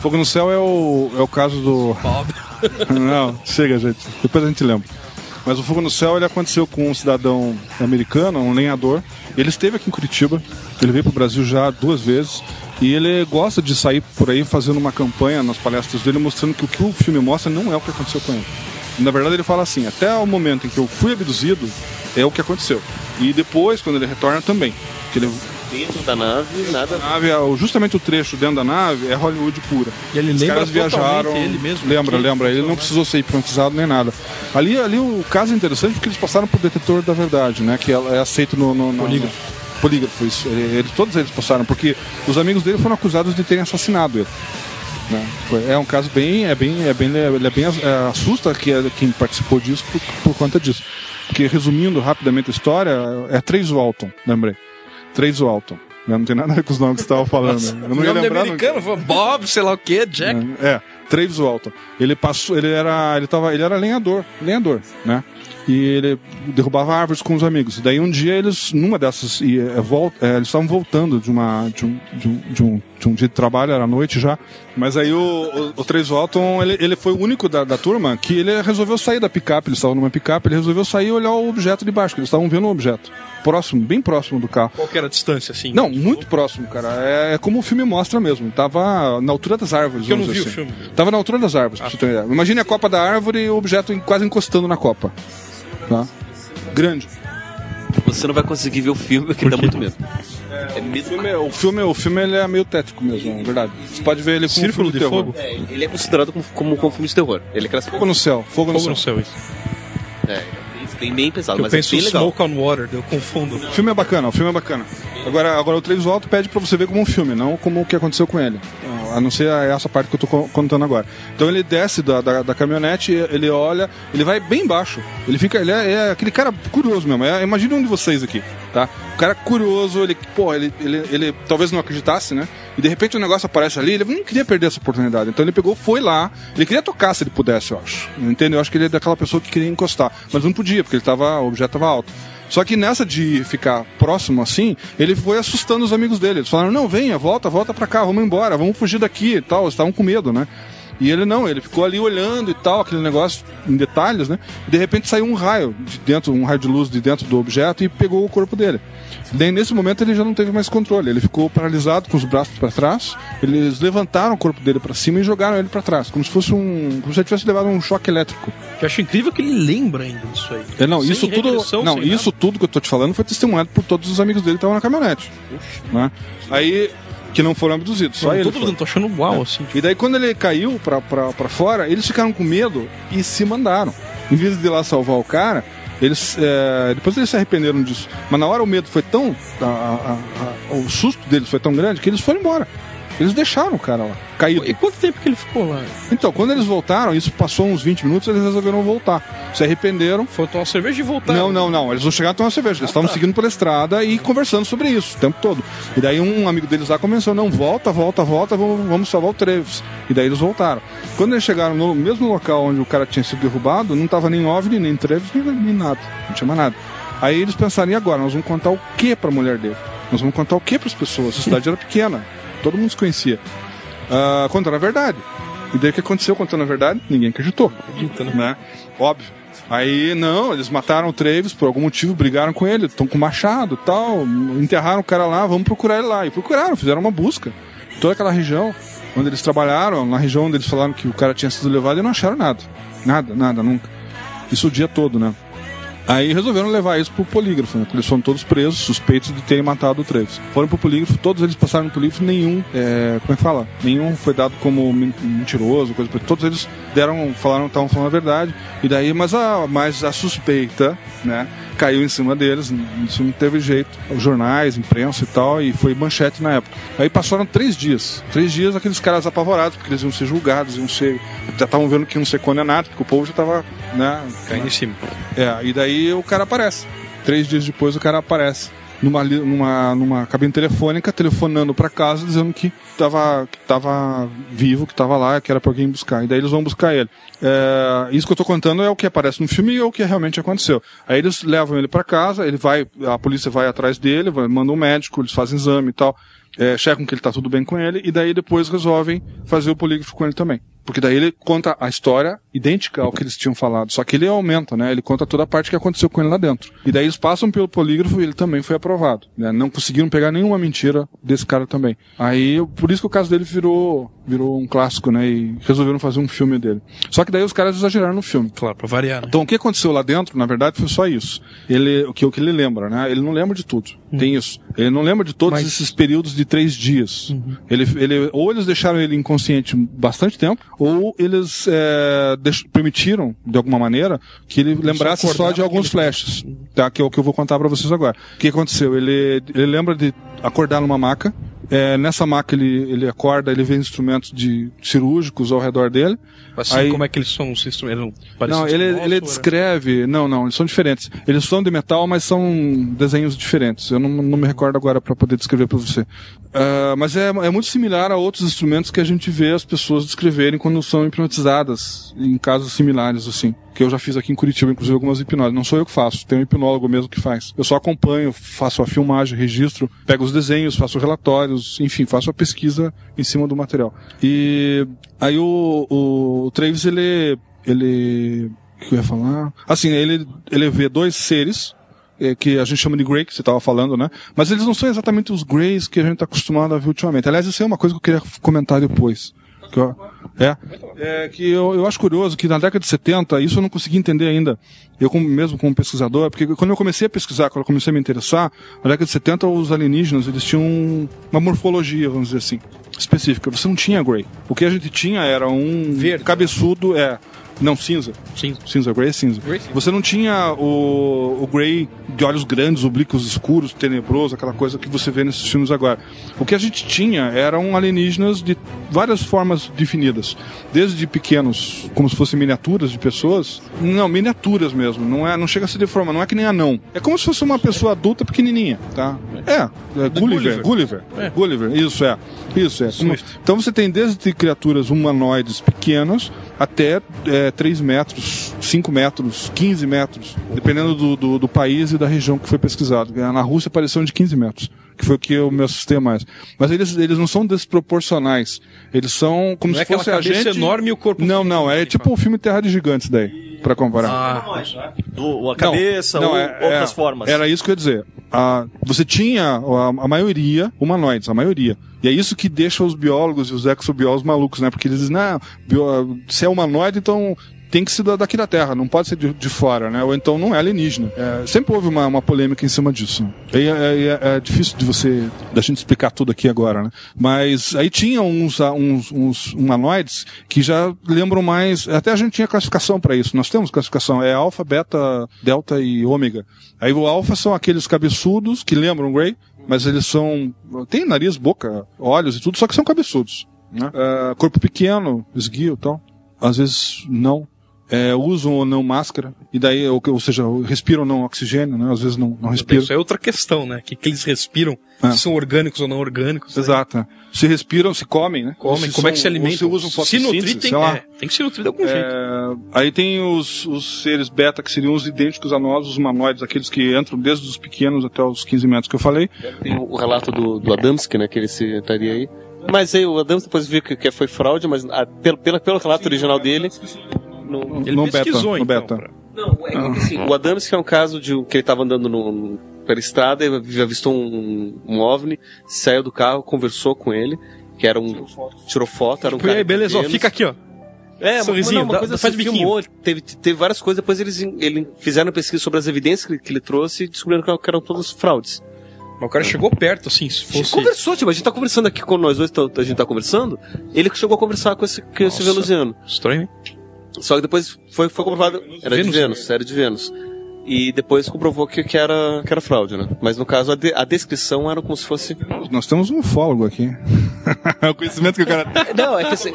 Fogo no Céu é o, é o caso do. Bob. [laughs] Não, chega, gente. Depois a gente lembra. Mas o fogo no céu ele aconteceu com um cidadão americano, um lenhador. Ele esteve aqui em Curitiba, ele veio para o Brasil já duas vezes. E ele gosta de sair por aí fazendo uma campanha nas palestras dele, mostrando que o que o filme mostra não é o que aconteceu com ele. Na verdade, ele fala assim: até o momento em que eu fui abduzido, é o que aconteceu. E depois, quando ele retorna, também. Que ele Dentro da nave, nada. a nave, é- justamente o trecho dentro da nave é Hollywood pura. E ele Os lembra caras viajaram. ele mesmo, Lembra, que- lembra. Ele não precisou ser hipnotizado nem nada. Ali, ali o caso é interessante porque eles passaram por detetor da verdade, né? Que é aceito no. no, no Polígrafo. no- polígrafo, isso. Ele- ele- todos eles passaram, porque os amigos dele foram acusados de terem assassinado ele. né? É um caso bem. É bem, é bem, ele é bem é, assusta que é quem participou disso por, por conta disso. Porque, resumindo rapidamente a história, é Três Walton, lembrei. Três Walton. né? Não tem nada a ver com os nomes que você estava falando. Eu não o ia nome lembrar. não- americano, foi Bob, sei lá o que, Jack. é, Travis Walton. Ele passou, ele era, ele tava, ele era lenhador, lenhador, né? E ele derrubava árvores com os amigos. E daí um dia eles, numa dessas, e, é, vol- é, eles estavam voltando de uma, de um, de um, de um, de um dia de trabalho, era noite já. Mas aí o, o, o Travis Walton, ele, ele foi o único da, da turma que ele resolveu sair da picape. Eles estavam numa picape, ele resolveu sair e olhar o objeto de baixo, que eles estavam vendo o objeto. Próximo, bem próximo do carro. Qual que era a distância, assim? Não, muito próximo, cara. É, é como o filme mostra mesmo. Tava na altura das árvores. Porque eu não vi dizer o assim. filme. Ah. Tava na altura das árvores, pra você ter uma ideia. Imagine a copa da árvore e o objeto quase encostando na copa. Tá? Grande. Você não vai conseguir ver o filme porque dá muito medo. É O medo. filme, o filme, o filme ele é meio tétrico mesmo, é verdade. Você pode ver ele com Círculo um filme de terror. fogo? É, ele é considerado como, como, como filme de terror. Ele é classificado. Fogo no céu, fogo no Fogo céu. no céu, isso. É, bem, bem pesado, Eu mas penso é bem legal. Smoke on Water, eu confundo. O filme é bacana, o filme é bacana. Agora, agora o Travis Walton pede pra você ver como um filme, não como o que aconteceu com ele. A não ser essa parte que eu tô co- contando agora. Então ele desce da, da, da caminhonete, ele olha, ele vai bem baixo. Ele fica, ele é, é aquele cara curioso mesmo. É, imagina um de vocês aqui, tá? O cara curioso, ele, pô, ele, ele, ele talvez não acreditasse, né? E de repente o negócio aparece ali, ele não queria perder essa oportunidade. Então ele pegou, foi lá, ele queria tocar se ele pudesse, eu acho. Entendeu? Eu acho que ele é daquela pessoa que queria encostar, mas não podia, porque ele tava, o objeto tava alto. Só que nessa de ficar próximo assim, ele foi assustando os amigos dele. Eles falaram: não, venha, volta, volta pra cá, vamos embora, vamos fugir daqui e tal. Eles estavam com medo, né? E ele não, ele ficou ali olhando e tal, aquele negócio em detalhes, né? De repente saiu um raio de dentro, um raio de luz de dentro do objeto e pegou o corpo dele. Daí nesse momento ele já não teve mais controle, ele ficou paralisado com os braços para trás. Eles levantaram o corpo dele para cima e jogaram ele para trás, como se fosse um, como se ele tivesse levado um choque elétrico. Eu acho incrível que ele lembra ainda disso aí. É, não, Sem isso tudo, não, isso tudo que eu tô te falando foi testemunhado por todos os amigos dele que estavam na caminhonete, né? Aí que não foram abduzidos, só Não, ele. todo foi. mundo tô achando uau, assim. E daí quando ele caiu pra, pra, pra fora, eles ficaram com medo e se mandaram. Em vez de ir lá salvar o cara, eles é, depois eles se arrependeram disso. Mas na hora o medo foi tão. a- a- a- o susto deles foi tão grande que eles foram embora. Eles deixaram o cara lá, caído. E quanto tempo que ele ficou lá? Então, quando eles voltaram, isso passou uns 20 minutos, eles resolveram voltar. Se arrependeram. Foi tomar uma cerveja e voltar. Não, não, não. Eles não chegaram a tomar cerveja. Eles estavam seguindo pela estrada e conversando sobre isso o tempo todo. E daí um amigo deles lá começou, não, volta, volta, volta, vamos, vamos salvar o Treves. E daí eles voltaram. Quando eles chegaram no mesmo local onde o cara tinha sido derrubado, não tava nem OVNI, nem Treves, nem, nem nada. Não tinha mais nada. Aí eles pensaram, e agora? Nós vamos contar o que pra mulher dele? Nós vamos contar o que pras pessoas? A cidade era pequena. Todo mundo se conhecia. Ah, contando a verdade. E daí o que aconteceu contando a verdade? Ninguém acreditou. Acredita, né? né? Óbvio. Aí, não, eles mataram o Travis por algum motivo, brigaram com ele, estão com machado tal, enterraram o cara lá, vamos procurar ele lá. E procuraram, fizeram uma busca. Toda aquela região onde eles trabalharam, na região onde eles falaram que o cara tinha sido levado e não acharam nada. Nada, nada, nunca. Isso o dia todo, né? Aí resolveram levar isso pro polígrafo, né? Eles foram todos presos, suspeitos de terem matado o Travis. Foram pro polígrafo, todos eles passaram no polígrafo, nenhum, é, como é que fala? Nenhum foi dado como men- mentiroso, coisa. Todos eles deram, falaram, estavam falando a verdade. E daí, mas a, mas a suspeita, né? Caiu em cima deles, isso não teve jeito. Os jornais, imprensa e tal, e foi manchete na época. Aí passaram três dias. Três dias aqueles caras apavorados, porque eles iam ser julgados, iam ser. Já estavam vendo que iam ser condenados, porque o povo já estava, né? Cima. É, e daí o cara aparece. Três dias depois o cara aparece numa, numa, numa cabine telefônica, telefonando pra casa, dizendo que tava, que tava vivo, que tava lá, que era pra alguém buscar. E daí eles vão buscar ele. É, isso que eu tô contando é o que aparece no filme e é o que realmente aconteceu. Aí eles levam ele pra casa, ele vai, a polícia vai atrás dele, vai, manda um médico, eles fazem exame e tal, é, checam que ele tá tudo bem com ele, e daí depois resolvem fazer o polígrafo com ele também. Porque daí ele conta a história idêntica ao que eles tinham falado. Só que ele aumenta, né? Ele conta toda a parte que aconteceu com ele lá dentro. E daí eles passam pelo polígrafo e ele também foi aprovado. Né? Não conseguiram pegar nenhuma mentira desse cara também. Aí, por isso que o caso dele virou, virou um clássico, né? E resolveram fazer um filme dele. Só que daí os caras exageraram no filme. Claro, pra variar, né? Então o que aconteceu lá dentro, na verdade, foi só isso. Ele, o que, o que ele lembra, né? Ele não lembra de tudo. Tem isso. Ele não lembra de todos Mas- esses períodos de três dias. Ele, ele, ou eles deixaram ele inconsciente bastante tempo, ou eles é, deix- permitiram, de alguma maneira, que ele lembrasse só de alguns flashes. Tá? Que é o que eu vou contar pra vocês agora. O que aconteceu? Ele, ele lembra de acordar numa maca. É, nessa maca ele, ele acorda, ele vê instrumentos de cirúrgicos ao redor dele. Assim, Aí- como é que eles são os instrumentos? Não, ele, ele era- descreve. Não, não, eles são diferentes. Eles são de metal, mas são desenhos diferentes. Eu não, não me recordo agora para poder descrever para você. Ah, mas é, é muito similar a outros instrumentos que a gente vê as pessoas descreverem quando são hipnotizadas, em casos similares, assim. Que eu já fiz aqui em Curitiba, inclusive algumas hipnoses. Não sou eu que faço, tem um hipnólogo mesmo que faz. Eu só acompanho, faço a filmagem, registro, pego os desenhos, faço relatórios, enfim, faço a pesquisa em cima do material. E aí o, o Travis, ele. ele o que eu ia falar? Assim, ele, ele vê dois seres, eh, que a gente chama de Grey, que você estava falando, né? Mas eles não são exatamente os Greys que a gente está acostumado a ver ultimamente. Aliás, isso é uma coisa que eu queria comentar depois. Que eu- é, é que eu, eu acho curioso que na década de 70, isso eu não consegui entender ainda, eu como, mesmo como pesquisador, porque quando eu comecei a pesquisar, quando eu comecei a me interessar, na década de 70 os alienígenas, eles tinham uma morfologia, vamos dizer assim, específica. Você não tinha Grey. O que a gente tinha era um cabeçudo, é, não, cinza. Cinza. Cinza, Grey é cinza. Você não tinha o, o Grey de olhos grandes, oblíquos escuros, tenebroso, aquela coisa que você vê nesses filmes agora. O que a gente tinha eram alienígenas de várias formas definidas. Desde pequenos, como se fossem miniaturas de pessoas. Não, miniaturas mesmo. Não, é, não chega a ser de forma, não é que nem anão. É como se fosse uma pessoa adulta pequenininha, tá? É, é Gulliver. Gulliver. Gulliver, isso é. Isso é. Como- então você tem desde criaturas humanoides pequenas até é, 3 metros, 5 metros, 15 metros, dependendo do, do, do país e da região que foi pesquisado. Na Rússia apareceu de 15 metros, que foi o que eu me assustei mais. Mas eles, eles não são desproporcionais. Eles são como Não se é fosse a cabeça gente... enorme e o corpo Não, não, é tipo um filme Terra de Gigantes daí, pra comparar. Ah, Do, a cabeça Não, ou é- outras é- formas. Era isso que eu ia dizer. A, você tinha a, a maioria humanoides, a maioria. E é isso que deixa os biólogos e os exobiólogos malucos, né? Porque eles dizem, não, bio- se é humanoide, então tem que ser da- daqui da Terra, não pode ser de, de fora, né? Ou então não é alienígena. É, sempre houve uma, uma polêmica em cima disso. E é, é- é difícil de você, da gente explicar tudo aqui agora, né? Mas aí tinha uns, ah, uns, uns humanoides que já lembram mais, até a gente tinha classificação para isso. Nós temos classificação, é alfa, beta, delta e ômega. Aí o alfa são aqueles cabeçudos que lembram Grey, mas eles são, tem nariz, boca, olhos e tudo, só que são cabeçudos. Né? É, corpo pequeno, esguio e tal. Às vezes não. É, usam ou não máscara, e daí, ou, ou seja, respiram ou não oxigênio, né? Às vezes não, não respiram. Isso é outra questão, né? O que, que eles respiram? É. Se são orgânicos ou não orgânicos. né? Exato. né? Se respiram, se comem, né? Comem, como é que se são- ou alimentam? Se usam Se fotossíntese, nutrir tem, sei lá. é, tem que se nutrir de algum jeito. É, aí tem os, os seres beta, que seriam os idênticos a nós, os humanoides, aqueles que entram desde os pequenos até os 15 metros que eu falei. Tem o relato do, do Adamski, né, que ele citaria aí. Mas aí o Adamski depois viu que, que foi fraude, mas a, pelo, pelo, pelo relato original dele... No, Ele pesquisou, no então, beta. pra- Não, é que, assim, o Adamski é um caso de que ele estava andando no, no- pela estrada e avistou um, um OVNI, saiu do carro, conversou com ele, que era um... Tirou foto, era um Tipo, e cara aí, beleza, ó, fica aqui, ó. É, uma, Sorrisinho, não, uma dá- coisa faz assim, biquinho. filmou, teve, teve várias coisas, depois eles ele, fizeram pesquisa sobre as evidências que, que ele trouxe e descobriram que eram todas fraudes. Mas o cara chegou perto, assim, se A gente fosse... conversou, tipo, a gente tá conversando aqui com nós dois, tá- a gente tá conversando, ele que chegou a conversar com esse, com esse Nossa. venusiano. Estranho, hein? Só que depois foi, foi comprovado, era Vênus, de Vênus, era de Vênus. E depois comprovou que, que, era, que era fraude, né? Mas no caso, a, de- a descrição era como se fosse... Nós temos um ufólogo aqui. [laughs] é o conhecimento que o cara tem. [laughs] Não, é que assim,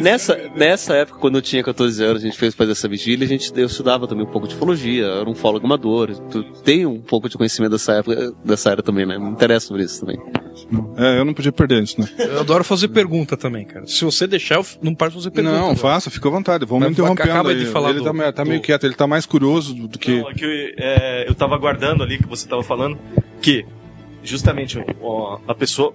nessa, nessa época, quando eu tinha 14 anos, a gente fez fazer essa vigília, a gente, eu estudava também um pouco de ufologia, era um fólogo amador, tu- tenho um pouco de conhecimento dessa época, dessa área também, né? Me interessa sobre isso também. É, eu não podia perder isso, né? Eu adoro fazer pergunta também, cara. Se você deixar, eu não paro de fazer pergunta. Não, agora. faça, fica à vontade. Vamos interrompendo. acaba aí. de falar ele do- tá, meio- tá meio do- quieto, ele tá mais curioso do, do Não, é que é, eu tava aguardando ali que você tava falando que justamente ó, a pessoa,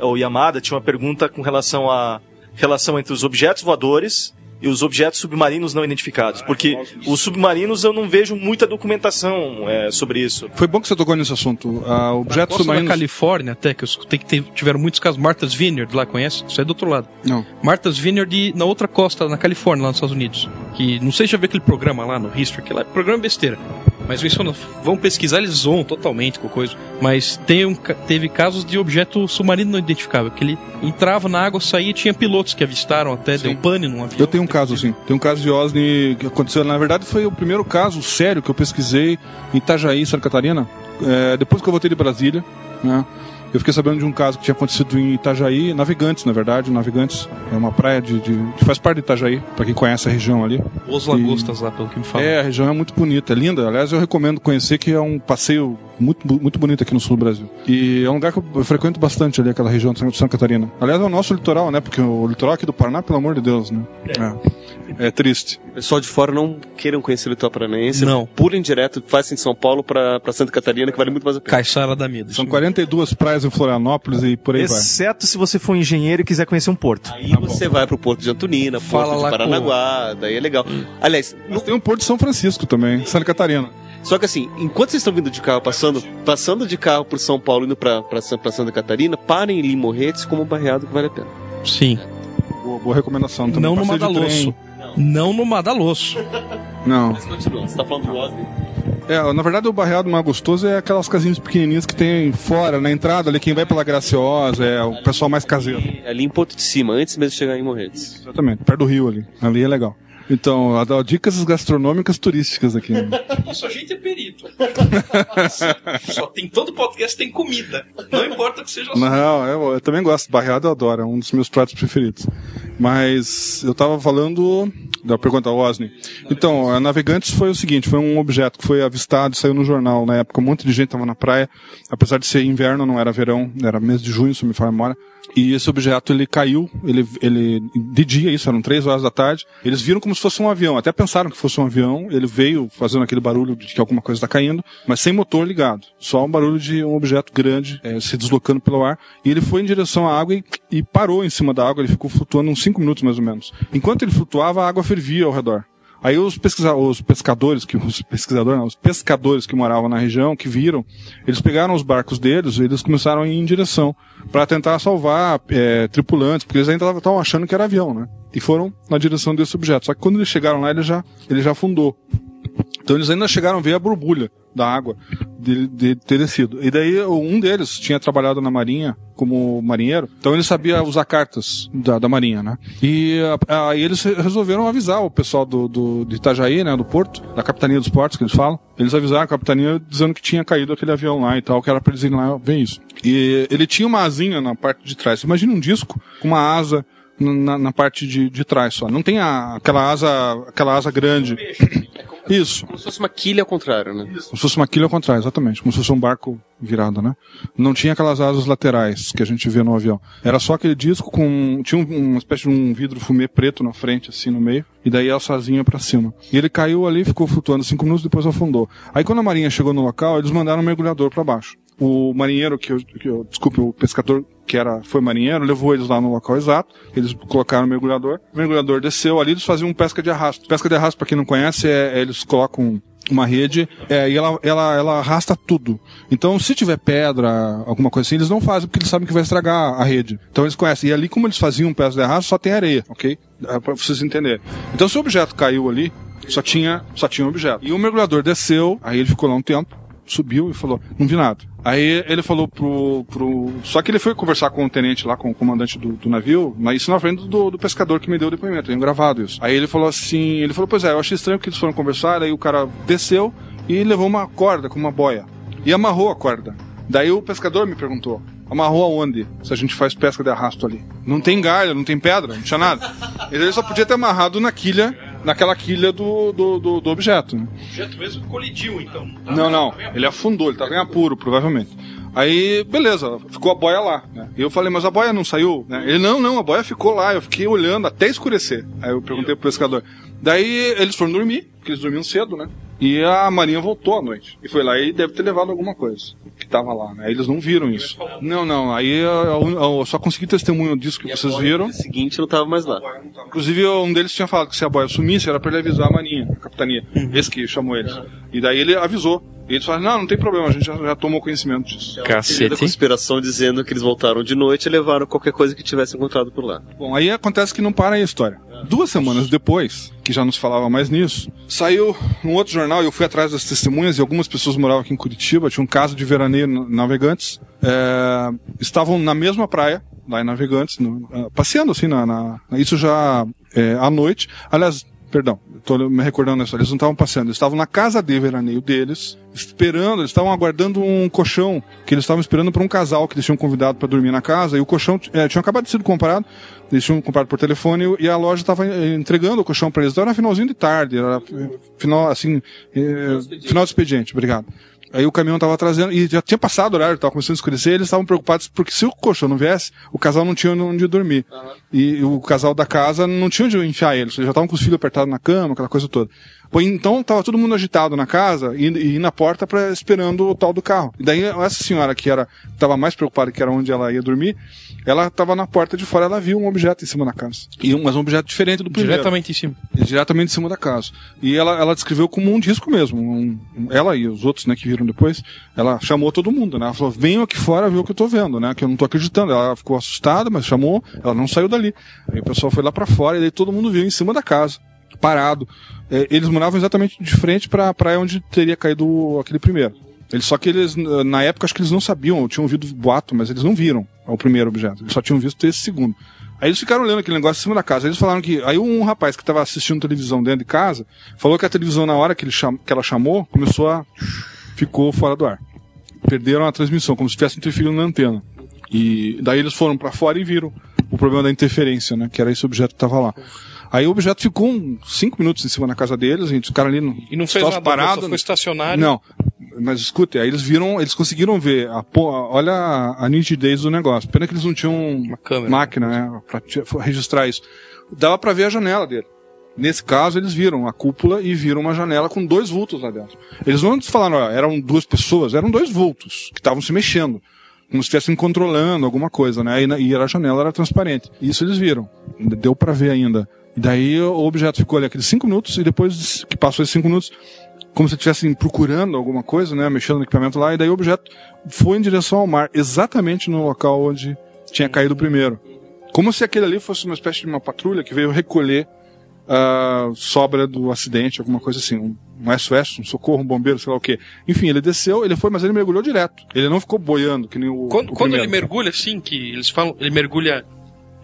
o Yamada tinha uma pergunta com relação a relação entre os objetos voadores e os objetos submarinos não identificados, porque os submarinos eu não vejo muita documentação é, sobre isso. Foi bom que você tocou nesse assunto. Ah, objetos Costa da submarinos. Califórnia, até, que eu escutei que teve- tiveram muitos casos. Martha's Vineyard, lá conhece? Isso é do outro lado. Não. Martha's Vineyard na outra costa, na Califórnia, lá nos Estados Unidos. Que não sei se já viu aquele programa lá no History, que lá é programa besteira. Mas mencionam, vão pesquisar, eles zoam totalmente com coisa. Mas tem um teve casos de objeto submarino não identificável, que ele entrava na água, saía e tinha pilotos que avistaram até, deu pane num avião. Eu tenho um caso, assim. Tem um caso de OSNI que aconteceu. Na verdade, foi o primeiro caso sério que eu pesquisei em Itajaí, Santa Catarina. É, depois que eu voltei de Brasília, né? Eu fiquei sabendo de um caso que tinha acontecido em Itajaí, Navegantes, na verdade. Navegantes é uma praia de, de- que faz parte de Itajaí, pra quem conhece a região ali. Os lagostas lá, pelo que me falam. É, a região é muito bonita, é linda. Aliás, eu recomendo conhecer, que é um passeio muito, muito bonito aqui no sul do Brasil. E é um lugar que eu frequento bastante ali, aquela região de Santa- Santa Catarina. Aliás, é o nosso litoral, né? Porque o litoral aqui do Paraná, pelo amor de Deus, né? É, é triste. Pessoal de fora não queiram conhecer o litoral paranaense. Não. Pulem direto, fazem de São Paulo pra, pra Santa Catarina, que vale muito mais a pena. Caiçara da Mida. São 42 praias em Florianópolis e por aí Exceto se você for engenheiro e quiser conhecer um porto. Aí você vai pro Porto de Antonina, Fala Porto lá de Paranaguá, daí é legal. Aliás, vai. Tem um porto de São Francisco também, Santa Catarina. Só que assim, enquanto vocês estão vindo de carro, passando, passando de carro por São Paulo indo pra, pra, San- pra Santa Catarina, parem em Limorretes como um barreado que vale a pena. Sim. Boa, boa recomendação também. Não no Madalosso. trem. Não no Madalosso. Não. Mas continua, você tá falando do Osni. É, na verdade, o barreado mais gostoso é aquelas casinhas pequenininhas que tem fora, na entrada ali, quem vai pela Graciosa, é o pessoal mais caseiro. Ali em Porto de Cima, antes mesmo de chegar em Morretes. Exatamente, perto do rio ali. Ali é legal. Então, dicas gastronômicas turísticas aqui. né? [laughs] Isso a gente é perito. [laughs] Só tem todo podcast tem comida. Não importa que seja Não, eu, eu também gosto. Barreado eu adoro, é um dos meus pratos preferidos. Mas eu tava falando da pergunta ao Osni. Então, a Navegantes foi o seguinte, foi um objeto que foi avistado, saiu no jornal na época, um monte de gente tava na praia, apesar de ser inverno, não era verão, era mês de junho, se me falha a memória. E esse objeto, ele caiu, ele, ele, de dia isso, eram três horas da tarde, eles viram como se fosse um avião, até pensaram que fosse um avião, ele veio fazendo aquele barulho de que alguma coisa está caindo, mas sem motor ligado, só um barulho de um objeto grande eh, se deslocando pelo ar, e ele foi em direção à água e, e parou em cima da água, ele ficou flutuando uns cinco minutos mais ou menos. Enquanto ele flutuava, a água fervia ao redor. Aí os, pesquisa os pescadores, que os pesquisadores, não, os pescadores que moravam na região, que viram, eles pegaram os barcos deles, e eles começaram a ir em direção para tentar salvar eh, tripulantes, porque eles ainda estavam achando que era avião, né? E foram na direção desse objeto. Só que quando eles chegaram lá, ele já, ele já afundou. Então eles ainda chegaram a ver a borbulha da água de, de ter descido. E daí um deles tinha trabalhado na marinha como marinheiro, então ele sabia usar cartas da, da marinha, né? E aí eles re- resolveram avisar o pessoal do, do, de Itajaí, né, do porto, da capitania dos portos que eles falam. Eles avisaram a capitania dizendo que tinha caído aquele avião lá e tal, que era pra eles irem lá ver isso. E ele tinha uma asinha na parte de trás. Imagina um disco com uma asa na, na parte de, de trás só. Não tem a, aquela asa, aquela asa grande. Isso. Como se fosse uma quilha ao contrário, né? Como se fosse uma quilha ao contrário, exatamente. Como se fosse um barco virado, né? Não tinha aquelas asas laterais que a gente vê no avião. Era só aquele disco com. Tinha um- uma espécie de um vidro fumê preto na frente, assim, no meio. E daí a asazinha pra cima. E ele caiu ali, ficou flutuando cinco minutos, depois afundou. Aí quando a marinha chegou no local, eles mandaram um mergulhador pra baixo. O marinheiro, que eu, que eu- desculpe, o pescador que era, foi marinheiro, levou eles lá no local exato. Eles colocaram o mergulhador. O mergulhador desceu ali, eles faziam pesca de arrasto. Pesca de arrasto, pra quem não conhece, é, é eles colocam uma rede é, e ela, ela, ela arrasta tudo. Então, se tiver pedra, alguma coisa assim, eles não fazem porque eles sabem que vai estragar a rede. Então, eles conhecem. E ali, como eles faziam pesca de arrasto, só tem areia, ok? É pra vocês entenderem. Então, se o objeto caiu ali, só tinha, só tinha um objeto. E o mergulhador desceu, aí ele ficou lá um tempo, subiu e falou, não vi nada. Aí ele falou pro, pro. Só que ele foi conversar com o tenente lá, com o comandante do, do navio, mas isso na frente do, do pescador que me deu o depoimento, tenho gravado isso. Aí ele falou assim, ele falou, pois é, eu achei estranho que eles foram conversar, aí o cara desceu e levou uma corda com uma boia. E amarrou a corda. Daí o pescador me perguntou, amarrou aonde? Se a gente faz pesca de arrasto ali. Não tem galho, não tem pedra, não tinha nada. Ele só podia ter amarrado na quilha, naquela quilha do, do, do, do objeto, né? O objeto mesmo colidiu, então. Não, não. Ele afundou, ele tava em apuro, provavelmente. Aí, beleza, ficou a boia lá, né? E eu falei, mas a boia não saiu? Né? Ele, não, não, a boia ficou lá. Eu fiquei olhando até escurecer. Aí eu perguntei pro pescador. Daí eles foram dormir, porque eles dormiam cedo, né? E a Marinha voltou à noite. E foi lá e deve ter levado alguma coisa que tava lá, né? Eles não viram isso. Não, não. Aí eu, eu- eu só consegui testemunho disso que vocês viram. No seguinte não tava mais lá. Inclusive, um deles tinha falado que se a boia sumisse, era pra ele avisar a Marinha, a capitania. Esse que chamou eles. E daí ele avisou. E eles falaram, não, não tem problema, a gente já, já tomou conhecimento disso. Teoria da conspiração dizendo que eles voltaram de noite e levaram qualquer coisa que tivesse encontrado por lá. Bom, aí acontece que não para aí a história. Duas semanas depois, que já nos falava mais nisso, saiu um outro jornal e eu fui atrás das testemunhas e algumas pessoas moravam aqui em Curitiba, tinha um caso de veraneio na- navegantes, é, estavam na mesma praia, lá em Navegantes, no- ah, passeando assim, na, na- isso já é, à noite. Aliás, perdão, estou me recordando nessa, eles não estavam passeando, eles estavam na casa de veraneio deles, esperando, eles estavam aguardando um colchão, que eles estavam esperando para um casal que eles tinham convidado para dormir na casa, e o colchão eh, tinha acabado de ser comprado, eles tinham comprado por telefone e a loja estava entregando o colchão para eles. Então era finalzinho de tarde, era eh, final, assim, eh, final de expediente, obrigado. Aí o caminhão estava trazendo, e já tinha passado o horário, estava começando a escurecer, eles estavam preocupados porque se o colchão não viesse, o casal não tinha onde dormir. E o casal da casa não tinha onde enfiar eles, eles já estavam com os filhos apertados na cama, aquela coisa toda. Pô, então tava todo mundo agitado na casa e, e na porta pra, esperando o tal do carro. E daí essa senhora que era tava mais preocupada que era onde ela ia dormir, ela tava na porta de fora, ela viu um objeto em cima da casa. E um, mas um objeto diferente do primeiro. Diretamente em cima. Diretamente em cima da casa. E ela, ela descreveu como um disco mesmo. um- um- ela e os outros, né, que viram depois, ela chamou todo mundo, né? Ela falou, venham aqui fora ver o que eu tô vendo, né? Que eu não tô acreditando. Ela ficou assustada, mas chamou, ela não saiu dali. Aí o pessoal foi lá pra fora e daí todo mundo viu em cima da casa, parado. É, eles moravam exatamente de frente pra praia onde teria caído aquele primeiro. Eles, só que eles, na época, acho que eles não sabiam, tinham ouvido boato, mas eles não viram o primeiro objeto. Eles só tinham visto esse segundo. Aí eles ficaram olhando aquele negócio em cima da casa. Aí eles falaram que. Aí um rapaz que estava assistindo televisão dentro de casa falou que a televisão, na hora que, ele cham, que ela chamou, começou a. ficou fora do ar. Perderam a transmissão, como se estivesse interferindo na antena. E daí eles foram para fora e viram o problema da interferência, né? Que era esse objeto que estava lá. Aí o objeto ficou uns cinco minutos em cima da casa deles, a gente ficaram ali no. E não fez nada, parado. só foi estacionário. Não. Mas escute, aí eles viram, eles conseguiram ver, a, olha a, a nitidez do negócio. Pena que eles não tinham máquina, né, pra ti- registrar isso. Dava pra ver a janela dele. Nesse caso, eles viram a cúpula e viram uma janela com dois vultos lá dentro. Eles não falaram, ó, eram duas pessoas, eram dois vultos que estavam se mexendo. Como se estivessem controlando alguma coisa, né? E, na- e a janela era transparente. Isso eles viram. Deu pra ver ainda. E daí o objeto ficou ali aqueles cinco minutos e depois que passou esses cinco minutos, como se estivessem procurando alguma coisa, né? Mexendo no equipamento lá, e daí o objeto foi em direção ao mar, exatamente no local onde tinha caído o primeiro. Como se aquele ali fosse uma espécie de uma patrulha que veio recolher a sobra do acidente, alguma coisa assim, um, um SOS, um socorro, um bombeiro, sei lá o quê. Enfim, ele desceu, ele foi, mas ele mergulhou direto. Ele não ficou boiando, que nem o. Quando, o quando ele mergulha assim, que eles falam, ele mergulha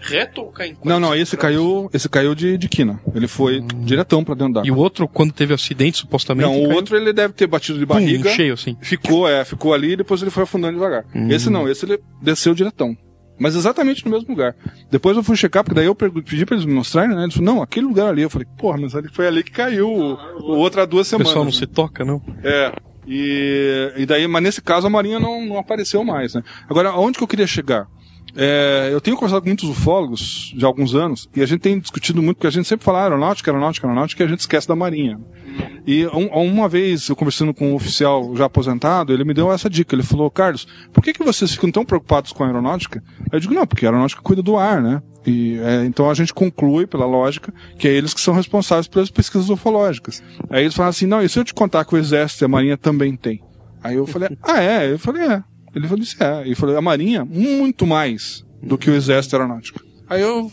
reto ou cai em Não, não, esse caiu, esse caiu de, de quina. Ele foi diretão pra dentro da E o outro, quando teve acidente, supostamente. Não, o caiu- outro ele deve ter batido de Pum, barriga. cheio, assim. Ficou, é, ficou ali e depois ele foi afundando devagar. Hum. Esse não, esse ele desceu diretão. Mas exatamente no mesmo lugar. Depois eu fui checar, porque daí eu pedi pra eles me mostrarem, né? Eles falaram, não, aquele lugar ali. Eu falei, porra, mas ali foi ali que caiu o, o outro há duas O semanas. pessoal não né? se toca, não. É. E, e daí, mas nesse caso a Marinha não, não apareceu mais, né? Agora, aonde que eu queria chegar? É, eu tenho conversado com muitos ufólogos de alguns anos e a gente tem discutido muito, porque a gente sempre fala aeronáutica, aeronáutica, aeronáutica e a gente esquece da Marinha. E um- uma vez, eu conversando com um oficial já aposentado, ele me deu essa dica. Ele falou, Carlos, por que, que vocês ficam tão preocupados com a aeronáutica? Eu digo, não, porque a aeronáutica cuida do ar, né? E, é, então a gente conclui, pela lógica, que é eles que são responsáveis pelas pesquisas ufológicas. Aí eles falam assim, não, e se eu te contar que o Exército e a Marinha também tem? Aí eu falei, ah, é? Eu falei, é. Ele falou, disse, é. Ele falou, a Marinha, muito mais do que o Exército Aeronáutico. Aí eu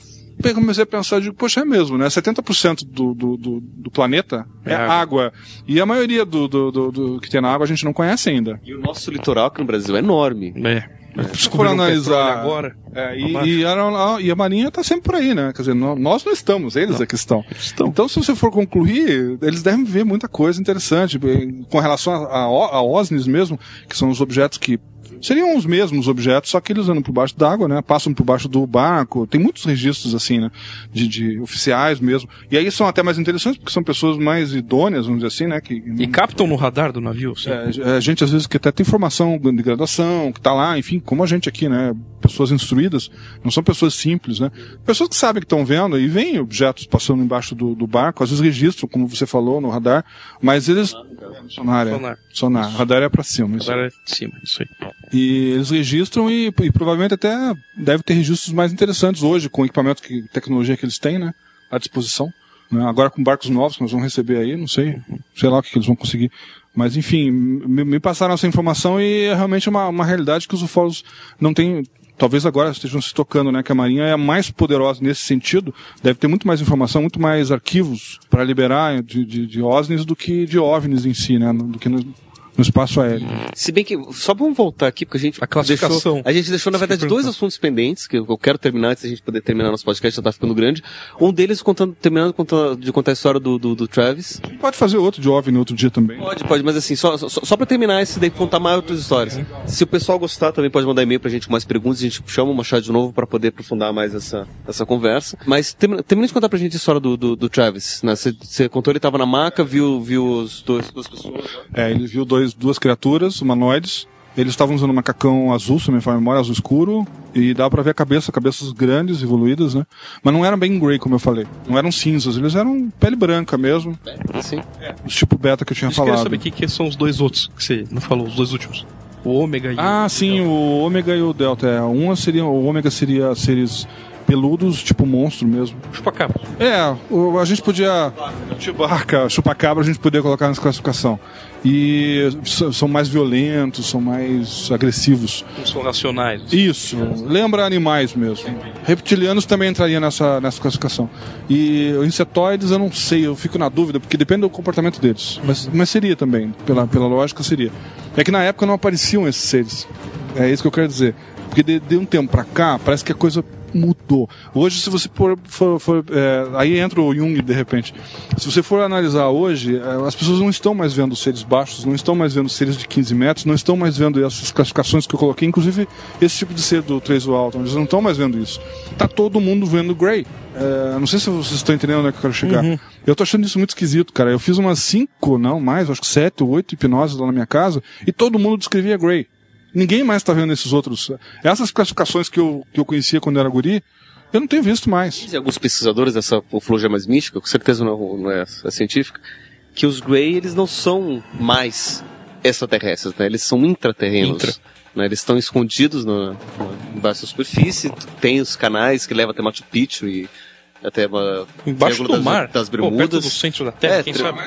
comecei a pensar, digo, poxa, é mesmo, né? 70% do, do, do, do planeta é, É água. água. E a maioria do, do, do, do que tem na água a gente não conhece ainda. E o nosso litoral aqui no Brasil é enorme. É. Se for analisar. agora. É, e, e, a, e a Marinha está sempre por aí, né? Quer dizer, nó- nós não estamos, eles é que estão. Então, se você for concluir, eles devem ver muita coisa interessante. Bem, Com relação a, a, a OSNIs mesmo, que são os objetos que. Seriam os mesmos objetos, só que eles andam por baixo d'água, né? Passam por baixo do barco. Tem muitos registros, assim, né? De, de oficiais mesmo. E aí são até mais interessantes, porque são pessoas mais idôneas, vamos dizer assim, né? Que, E captam no radar do navio, assim. é, a gente às vezes que até tem formação de graduação, que tá lá, enfim, como a gente aqui, né? pessoas instruídas, não são pessoas simples, né? Pessoas que sabem que estão vendo e veem objetos passando embaixo do, do barco, às vezes registram, como você falou, no radar, mas eles. Sonar, é. Sonar. Sonar. Radar é pra cima. Isso. Agora é de cima, isso aí. E eles registram e, e provavelmente até deve ter registros mais interessantes hoje, com o equipamento, que, tecnologia que eles têm, né? À disposição. né? Agora com barcos novos que nós vamos receber aí, não sei, sei lá o que, que eles vão conseguir. Mas enfim, me, me passaram essa informação e é realmente uma, uma realidade que os ufólogos não têm. Talvez agora estejam se tocando, né? Que a Marinha é a mais poderosa nesse sentido. Deve ter muito mais informação, muito mais arquivos para liberar de, de, de OSNIs do que de OVNIs em si, né? Do que no, no espaço aéreo. Se bem que, só vamos voltar aqui, porque a gente A classificação. deixou, a gente deixou, na verdade, dois assuntos pendentes, que eu quero terminar antes da gente poder terminar nosso podcast, já tá ficando grande. Um deles contando, terminando conta- de contar a história do, do, do Travis. Pode fazer outro de OVNI outro dia também. Pode, pode, mas assim, só, só, só pra terminar esse daí, contar mais outras histórias. Se o pessoal gostar, também pode mandar e-mail pra gente com mais perguntas, a gente chama o Machado de novo pra poder aprofundar mais essa, essa conversa. Mas termina, termina de contar pra gente a história do, do, do Travis. né? Você contou, ele tava na maca, viu, viu os dois, duas pessoas. É, ele viu dois, duas criaturas humanoides. Eles estavam usando um macacão azul, se me falha a memória, azul escuro, e dá pra ver a cabeça, cabeças grandes, evoluídas, né? Mas não eram bem grey, como eu falei. Não eram cinzas, eles eram pele branca mesmo. Sim. Os tipo beta que eu tinha Eu queria falado. saber o que, que são os dois outros que você não falou, os dois últimos. O ômega e Ah, sim, o ômega e o delta. É, um seria, o ômega seria seres peludos, tipo monstro mesmo. o chupacabra. É, o- a gente podia. Chewbacca, chupacabra, a gente podia colocar nessa classificação. E são mais violentos, são mais agressivos. Não são racionais. Isso, lembra animais mesmo. Reptilianos também entraria nessa, nessa classificação. E insetoides eu não sei, eu fico na dúvida, porque depende do comportamento deles. Mas, mas seria também, pela, pela lógica seria. É que na época não apareciam esses seres. É isso que eu quero dizer. Porque de, de um tempo pra cá, parece que a coisa mudou. Hoje, se você for. for- for, é, aí entra o Jung de repente. Se você for analisar hoje, é, as pessoas não estão mais vendo seres baixos, não estão mais vendo seres de 15 metros, não estão mais vendo essas classificações que eu coloquei, inclusive esse tipo de ser do 3 Alton, eles não estão mais vendo isso. Tá todo mundo vendo Grey. É, não sei se vocês estão entendendo onde é que eu quero chegar. Eu tô achando isso muito esquisito, cara. Eu fiz umas cinco, não mais, acho que sete ou oito hipnoses lá na minha casa e todo mundo descrevia Grey. Ninguém mais tá vendo esses outros. Essas classificações que eu, que eu conhecia quando era guri, eu não tenho visto mais. Dizem alguns pesquisadores dessa ufologia mais mística, com certeza não, não é, é científica, que os Grey, eles não são mais extraterrestres, né? Eles são intraterrenos. Intra. Né? Eles estão escondidos na, na, embaixo da superfície, tem os canais que levam até Machu Picchu e até uma, Embaixo do das, mar. das Pô, perto Bermudas. do centro da Terra, É, quem tri- sabe?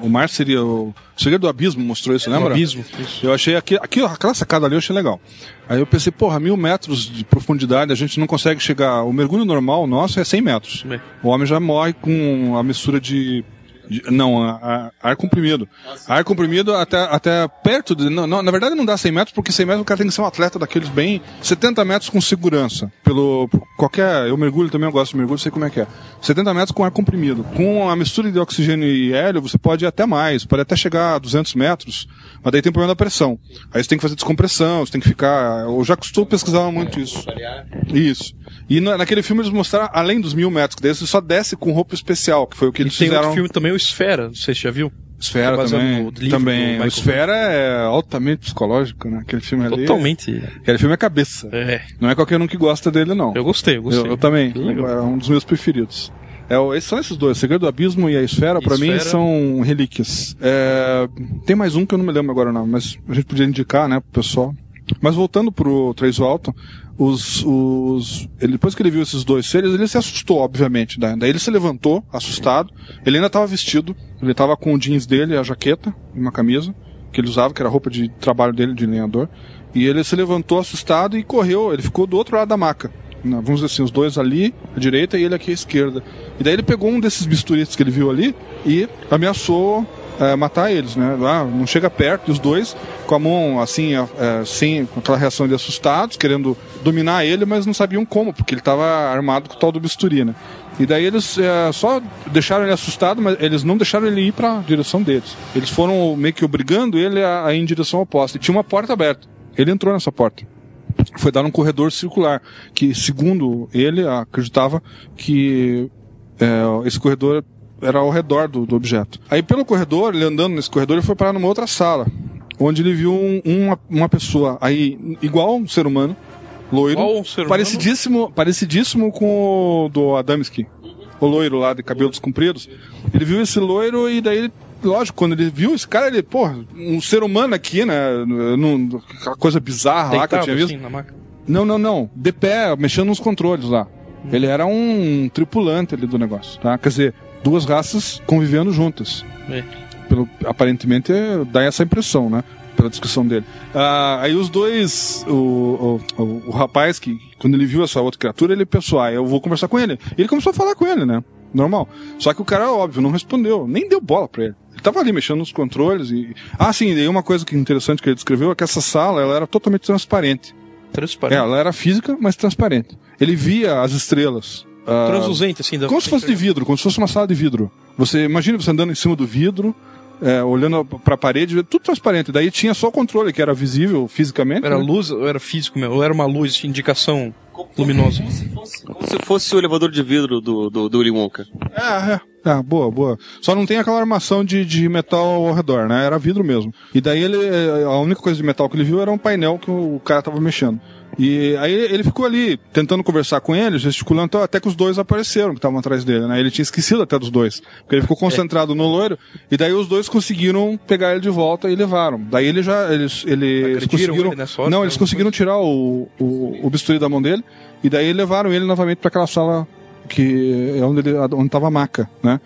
O mar seria o. O segredo do abismo mostrou isso, lembra? abismo, isso. Eu achei aqui, aqui, aquela sacada ali eu achei legal. Aí eu pensei, porra, mil metros de profundidade, a gente não consegue chegar. O mergulho normal nosso é 100 metros. É. O homem já morre com a mistura de. Não, a- a- ar comprimido. Ar comprimido até, até perto de. Não, não, na verdade não dá 100 metros, porque 100 metros o cara tem que ser um atleta daqueles bem. 70 metros com segurança. Pelo. qualquer. Eu mergulho também, eu gosto de mergulho, sei como é que é. 70 metros com ar comprimido. Com a mistura de oxigênio e hélio, você pode ir até mais, pode até chegar a 200 metros, mas daí tem problema da pressão. Aí você tem que fazer descompressão, você tem que ficar. Eu já costumo pesquisar muito isso. Isso. E na- naquele filme eles mostraram, além dos mil metros, que você só desce com roupa especial, que foi o que E eles tem fizeram. outro filme também, o Esfera, não sei se você já viu. Esfera É também. livro também. O Esfera é altamente psicológico, né? Aquele filme ali. Totalmente. Aquele filme é cabeça. É. Não é qualquer um que gosta dele, não. Eu gostei, eu gostei. Eu, eu também. Legal. É um dos meus preferidos. É, o- esses são esses dois, Segredo do Abismo e a Esfera, pra mim, são relíquias. É, tem mais um que eu não me lembro agora, não, mas a gente podia indicar, né, pro pessoal. Mas voltando pro Três Alto, os, os, ele, depois que ele viu esses dois seres, ele se assustou, obviamente. Daí, daí ele se levantou, assustado. Ele ainda estava vestido, ele estava com o jeans dele, a jaqueta e uma camisa que ele usava, que era a roupa de trabalho dele, de lenhador. E ele se levantou assustado e correu. Ele ficou do outro lado da maca. Na- Vamos dizer assim, os dois ali, à direita, e ele aqui à esquerda. E daí ele pegou um desses bisturistas que ele viu ali e ameaçou é, matar eles, né? Ah, não chega perto, e os dois com a mão assim, é, é, sem com aquela reação de assustados, querendo dominar ele, mas não sabiam como, porque ele estava armado com o tal do bisturi, né? E daí eles é, só deixaram ele assustado, mas eles não deixaram ele ir para a direção deles. Eles foram meio que obrigando ele a, a ir em direção oposta. E tinha uma porta aberta. Ele entrou nessa porta foi dar um corredor circular, que segundo ele acreditava que é, esse corredor era ao redor do, do objeto. Aí pelo corredor, ele andando nesse corredor, ele foi parar numa outra sala, onde ele viu um- uma, uma pessoa aí igual um ser humano, loiro, um ser humano. parecidíssimo, parecidíssimo com o do Adamski, o loiro lá de cabelos compridos. Ele viu esse loiro e daí ele Lógico, quando ele viu esse cara, ele, pô, um ser humano aqui, né? Num, aquela coisa bizarra lá que eu tinha visto. assim. Não, não, não. De pé, mexendo nos controles lá. Ele era um tripulante ali do negócio, tá? Quer dizer, duas raças convivendo juntas. É. Pelo, aparentemente é, dá essa impressão, né? Pela descrição dele. Ah, aí os dois, o, o, o, o rapaz que, quando ele viu essa outra criatura, ele pensou, ah, eu vou conversar com ele. E ele começou a falar com ele, né? Normal. Só que o cara, óbvio, não respondeu, nem deu bola pra ele. Ele tava ali mexendo nos controles e. Ah, sim, e uma coisa que interessante que ele descreveu é que essa sala ela era totalmente transparente. Transparente. É, ela era física, mas transparente. Ele via as estrelas. Ah, Transluzente, assim. Da como se fosse de vidro, como se fosse uma sala de vidro. Você imagina você andando em cima do vidro, é, olhando pra parede, tudo transparente. Daí tinha só o controle que era visível fisicamente. Era né? luz ou era físico mesmo? Ou era uma luz de indicação luminosa? Como se fosse o elevador de vidro do, do, do Willy Wonka. É, é. Ah, boa, boa. Só não tem aquela armação de, de metal ao redor, né? Era vidro mesmo. E daí ele, a única coisa de metal que ele viu era um painel que o cara tava mexendo. E aí ele ficou ali tentando conversar com ele, gesticulando, então, até que os dois apareceram que estavam atrás dele, né? Ele tinha esquecido até dos dois. Porque ele ficou concentrado no loiro, e daí os dois conseguiram pegar ele de volta e levaram. Daí ele já, eles, eles Agrediram conseguiram... ele hora, não, né? eles conseguiram tirar o, o, o bisturi da mão dele, e daí levaram ele novamente para aquela sala que é onde ele, onde estava a maca, né?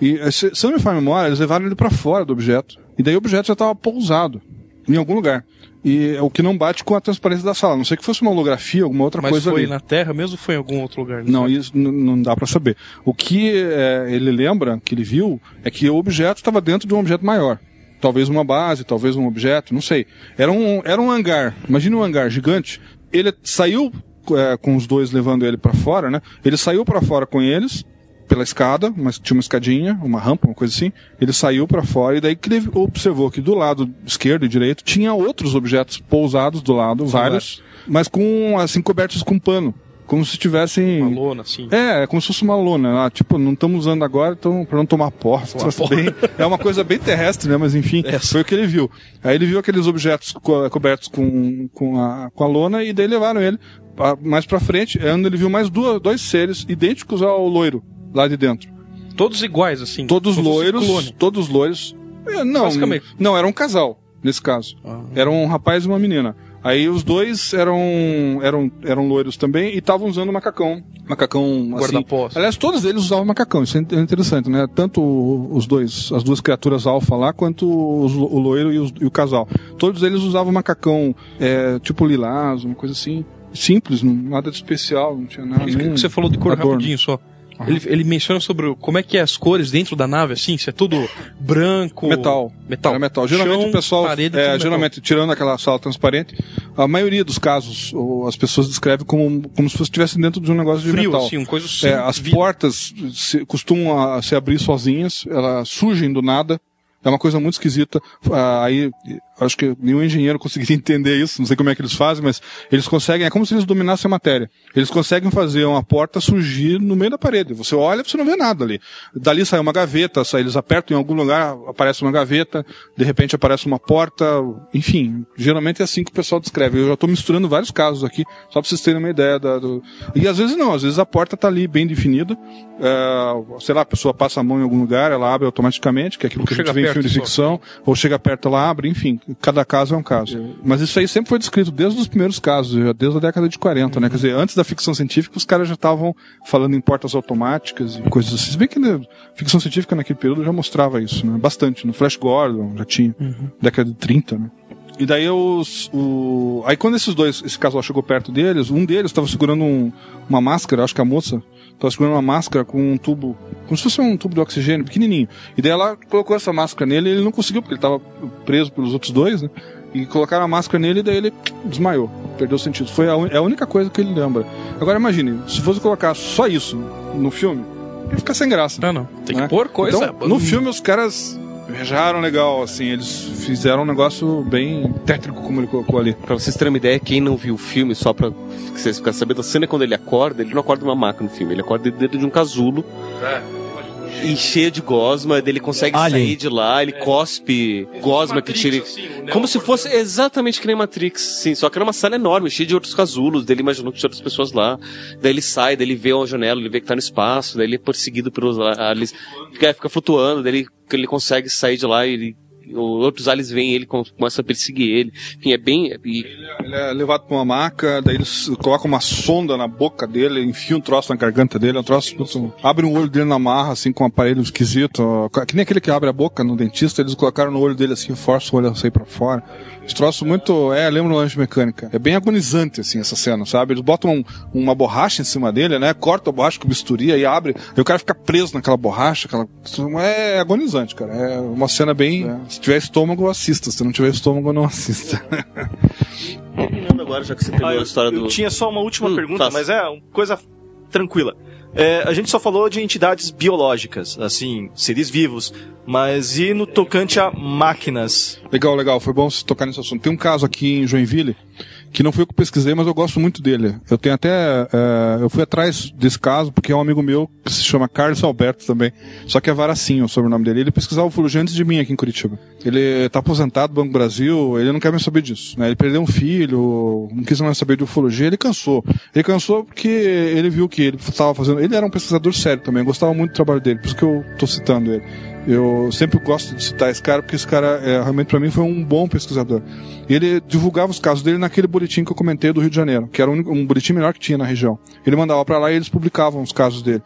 E se, se não me falha a memória, eles levaram ele para fora do objeto. E daí o objeto já estava pousado em algum lugar. E é o que não bate com a transparência da sala. A Não sei que fosse uma holografia, alguma outra Mas coisa foi ali. na Terra mesmo ou foi em algum outro lugar? Não, isso não dá para saber. O que é, ele lembra, que ele viu, é que o objeto estava dentro de um objeto maior. Talvez uma base, talvez um objeto, não sei. Era um, era um hangar. Imagina um hangar gigante. Ele saiu é, com os dois levando ele para fora, né? Ele saiu para fora com eles pela escada, mas tinha uma escadinha, uma rampa, uma coisa assim. Ele saiu para fora e daí que ele observou que do lado esquerdo e direito tinha outros objetos pousados do lado, vários, mas com assim cobertos com pano, como se tivessem Uma lona, assim. é, é como se fosse uma lona. Ah, tipo, não estamos usando agora, então para não tomar porra. Tomar Bem- é uma coisa bem terrestre, né? Mas enfim, foi o que ele viu. Aí ele viu aqueles objetos co- cobertos com, com, a, com a lona e daí levaram ele mais pra frente, é onde ele viu mais duas, dois seres idênticos ao loiro lá de dentro. Todos iguais, assim. Todos loiros, clone. todos loiros. É, não, não, era um casal, nesse caso. Ah. Era um rapaz e uma menina. Aí os dois eram eram, eram loiros também e estavam usando macacão. Macacão assim. Aliás, todos eles usavam macacão, isso é in- interessante, né? Tanto os dois, as duas criaturas alfa lá, quanto os o loiro e, os- e o casal. Todos eles usavam macacão, é, tipo lilás, uma coisa assim. Simples, nada de especial, não tinha nada. Isso que você falou de cor adorno. rapidinho só. Ele, ele menciona sobre como é que é as cores dentro da nave, assim, se é tudo branco. Metal. Metal. Era metal. Geralmente Chão, o pessoal, parede, é, metal. geralmente, tirando aquela sala transparente, a maioria dos casos, as pessoas descrevem como, como se fosse estivessem dentro de um negócio de Frio, metal. assim, uma coisa sem é, As vida. portas se, costumam a, se abrir sozinhas, elas surgem do nada. É uma coisa muito esquisita. Ah, aí, acho que nenhum engenheiro [laughs] conseguiria entender isso. Não sei como é que eles fazem, mas eles conseguem. É como se eles dominassem a matéria. Eles conseguem fazer uma porta surgir no meio da parede. Você olha, você não vê nada ali. Dali sai uma gaveta, sai, eles apertam em algum lugar, aparece uma gaveta. De repente aparece uma porta. Enfim, geralmente é assim que o pessoal descreve. Eu já estou misturando vários casos aqui, só para vocês terem uma ideia da, do. E às vezes não. Às vezes a porta está ali bem definida. É, sei lá, a pessoa passa a mão em algum lugar, ela abre automaticamente, que é aquilo que a gente vê em filme de ficção, ou chega perto, ela abre, enfim, cada caso é um caso. Mas isso aí sempre foi descrito desde os primeiros casos, já desde a década de 40, né? Quer dizer, antes da ficção científica, os caras já estavam falando em portas automáticas e coisas assim. Se bem que né, ficção científica naquele período já mostrava isso, né? Bastante. No Flash Gordon já tinha, década de 30, né? E daí os. O... Aí quando esses dois, esse casal chegou perto deles, um deles estava segurando um- uma máscara, acho que a moça estava segurando uma máscara com um tubo, como se fosse um tubo de oxigênio pequenininho. E daí ela colocou essa máscara nele e ele não conseguiu, porque ele estava preso pelos outros dois, né? E colocaram a máscara nele e daí ele desmaiou, perdeu o sentido. Foi a, un- é a única coisa que ele lembra. Agora imagine, se fosse colocar só isso no filme, ia ficar sem graça. Não, não. Tem que né? pôr coisa. Então, no filme os caras viajaram legal, assim, eles fizeram um negócio bem tétrico, como ele colocou ali. Pra vocês terem uma ideia, quem não viu o filme, só pra que vocês ficarem sabendo, a cena é quando ele acorda, ele não acorda uma maca no filme, ele acorda dentro de um casulo, e cheia de gosma, daí ele consegue Alien. sair de lá, ele cospe gosma que tira. Como se fosse exatamente que nem Matrix, sim, só que era uma sala enorme, cheia de outros casulos, daí ele imaginou que tinha outras pessoas lá, daí ele sai, daí ele vê uma janela, ele vê que tá no espaço, daí ele é perseguido pelos aliens, fica, fica flutuando, daí ele, ele consegue sair de lá e ele outros aliens veem ele, com- começam a perseguir ele. Enfim, é bem. e- Ele é levado pra uma maca, daí eles colocam uma sonda na boca dele, enfiam um troço na garganta dele, um troço, abre um olho dele na marra, assim, com um aparelho esquisito, ó, que nem aquele que abre a boca no dentista, eles colocaram no olho dele assim, força o olho a sair pra fora. Esse troço muito, é, lembra o lanche mecânica. É bem agonizante, assim, essa cena, sabe? Eles botam um- uma borracha em cima dele, né? Corta a borracha com bisturi e abre, e o cara fica preso naquela borracha, aquela... é agonizante, cara. É uma cena bem, é, se tiver estômago, assista. Se não tiver estômago, não assista. Terminando agora, já que você pegou Ah, eu, a história eu do. tinha só uma última Hum, pergunta, faça. mas é uma coisa tranquila. É, a gente só falou de entidades biológicas, assim, seres vivos, mas e no tocante a máquinas? Legal, legal. Foi bom você tocar nesse assunto. Tem um caso aqui em Joinville que não foi eu que pesquisei, mas eu gosto muito dele. Eu tenho até. eh, eu fui atrás desse caso porque é um amigo meu que se chama Carlos Alberto também. Só que é Varacinho o sobrenome dele. Ele pesquisava ufologia antes de mim aqui em Curitiba. Ele tá aposentado do Banco Brasil, ele não quer mais saber disso. né? Ele perdeu um filho, não quis mais saber de ufologia, ele cansou. Ele cansou porque ele viu que ele estava fazendo. Ele era um pesquisador sério também, gostava muito do trabalho dele, por isso que eu tô citando ele. Eu sempre gosto de citar esse cara porque esse cara é, realmente para mim foi um bom pesquisador. Ele divulgava os casos dele naquele boletim que eu comentei do Rio de Janeiro, que era único- um boletim melhor que tinha na região. Ele mandava para lá e eles publicavam os casos dele.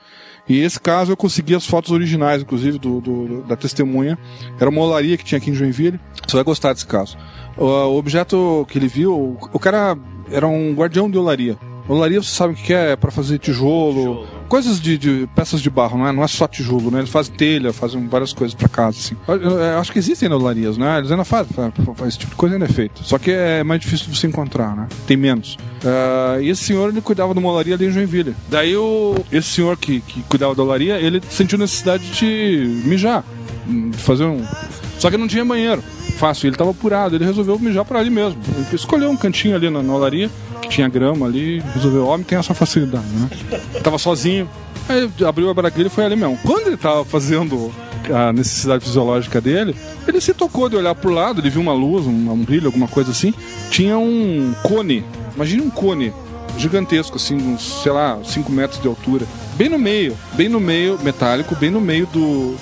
E esse caso eu consegui as fotos originais, inclusive, do, do- da testemunha. Era uma olaria que tinha aqui em Joinville. Você vai gostar desse caso. O, o objeto que ele viu, o, cara era um guardião de olaria. Olaria, você sabe o que que é? Para fazer tijolo, coisas de, de peças de barro, não é? Não é só tijolo, né? Eles fazem telha, fazem várias coisas para casa, assim. Eu, eu- acho que existem olarias, né? Eles ainda fazem, fa- fa- esse tipo de coisa ainda é feito. Só que é mais difícil de você encontrar, né? Tem menos. Ah, e esse senhor, ele cuidava de uma olaria ali em Joinville. Daí o, esse senhor que, que cuidava da olaria, ele sentiu necessidade de mijar, hum, de fazer um... Só que não tinha banheiro. Fácil, ele tava apurado, ele resolveu mijar por ali mesmo. Ele escolheu um cantinho ali na, na olaria, tinha grama ali, resolveu. Homem tem essa facilidade, né? Tava sozinho. Aí abriu a braguilha e foi ali mesmo. Quando ele tava fazendo a necessidade fisiológica dele, ele se tocou de olhar pro lado, ele viu uma luz, um, um brilho, alguma coisa assim. Tinha um cone. Imagine um cone gigantesco, assim, uns, sei lá, 5 metros de altura. Bem no meio, bem no meio, metálico, bem no meio do,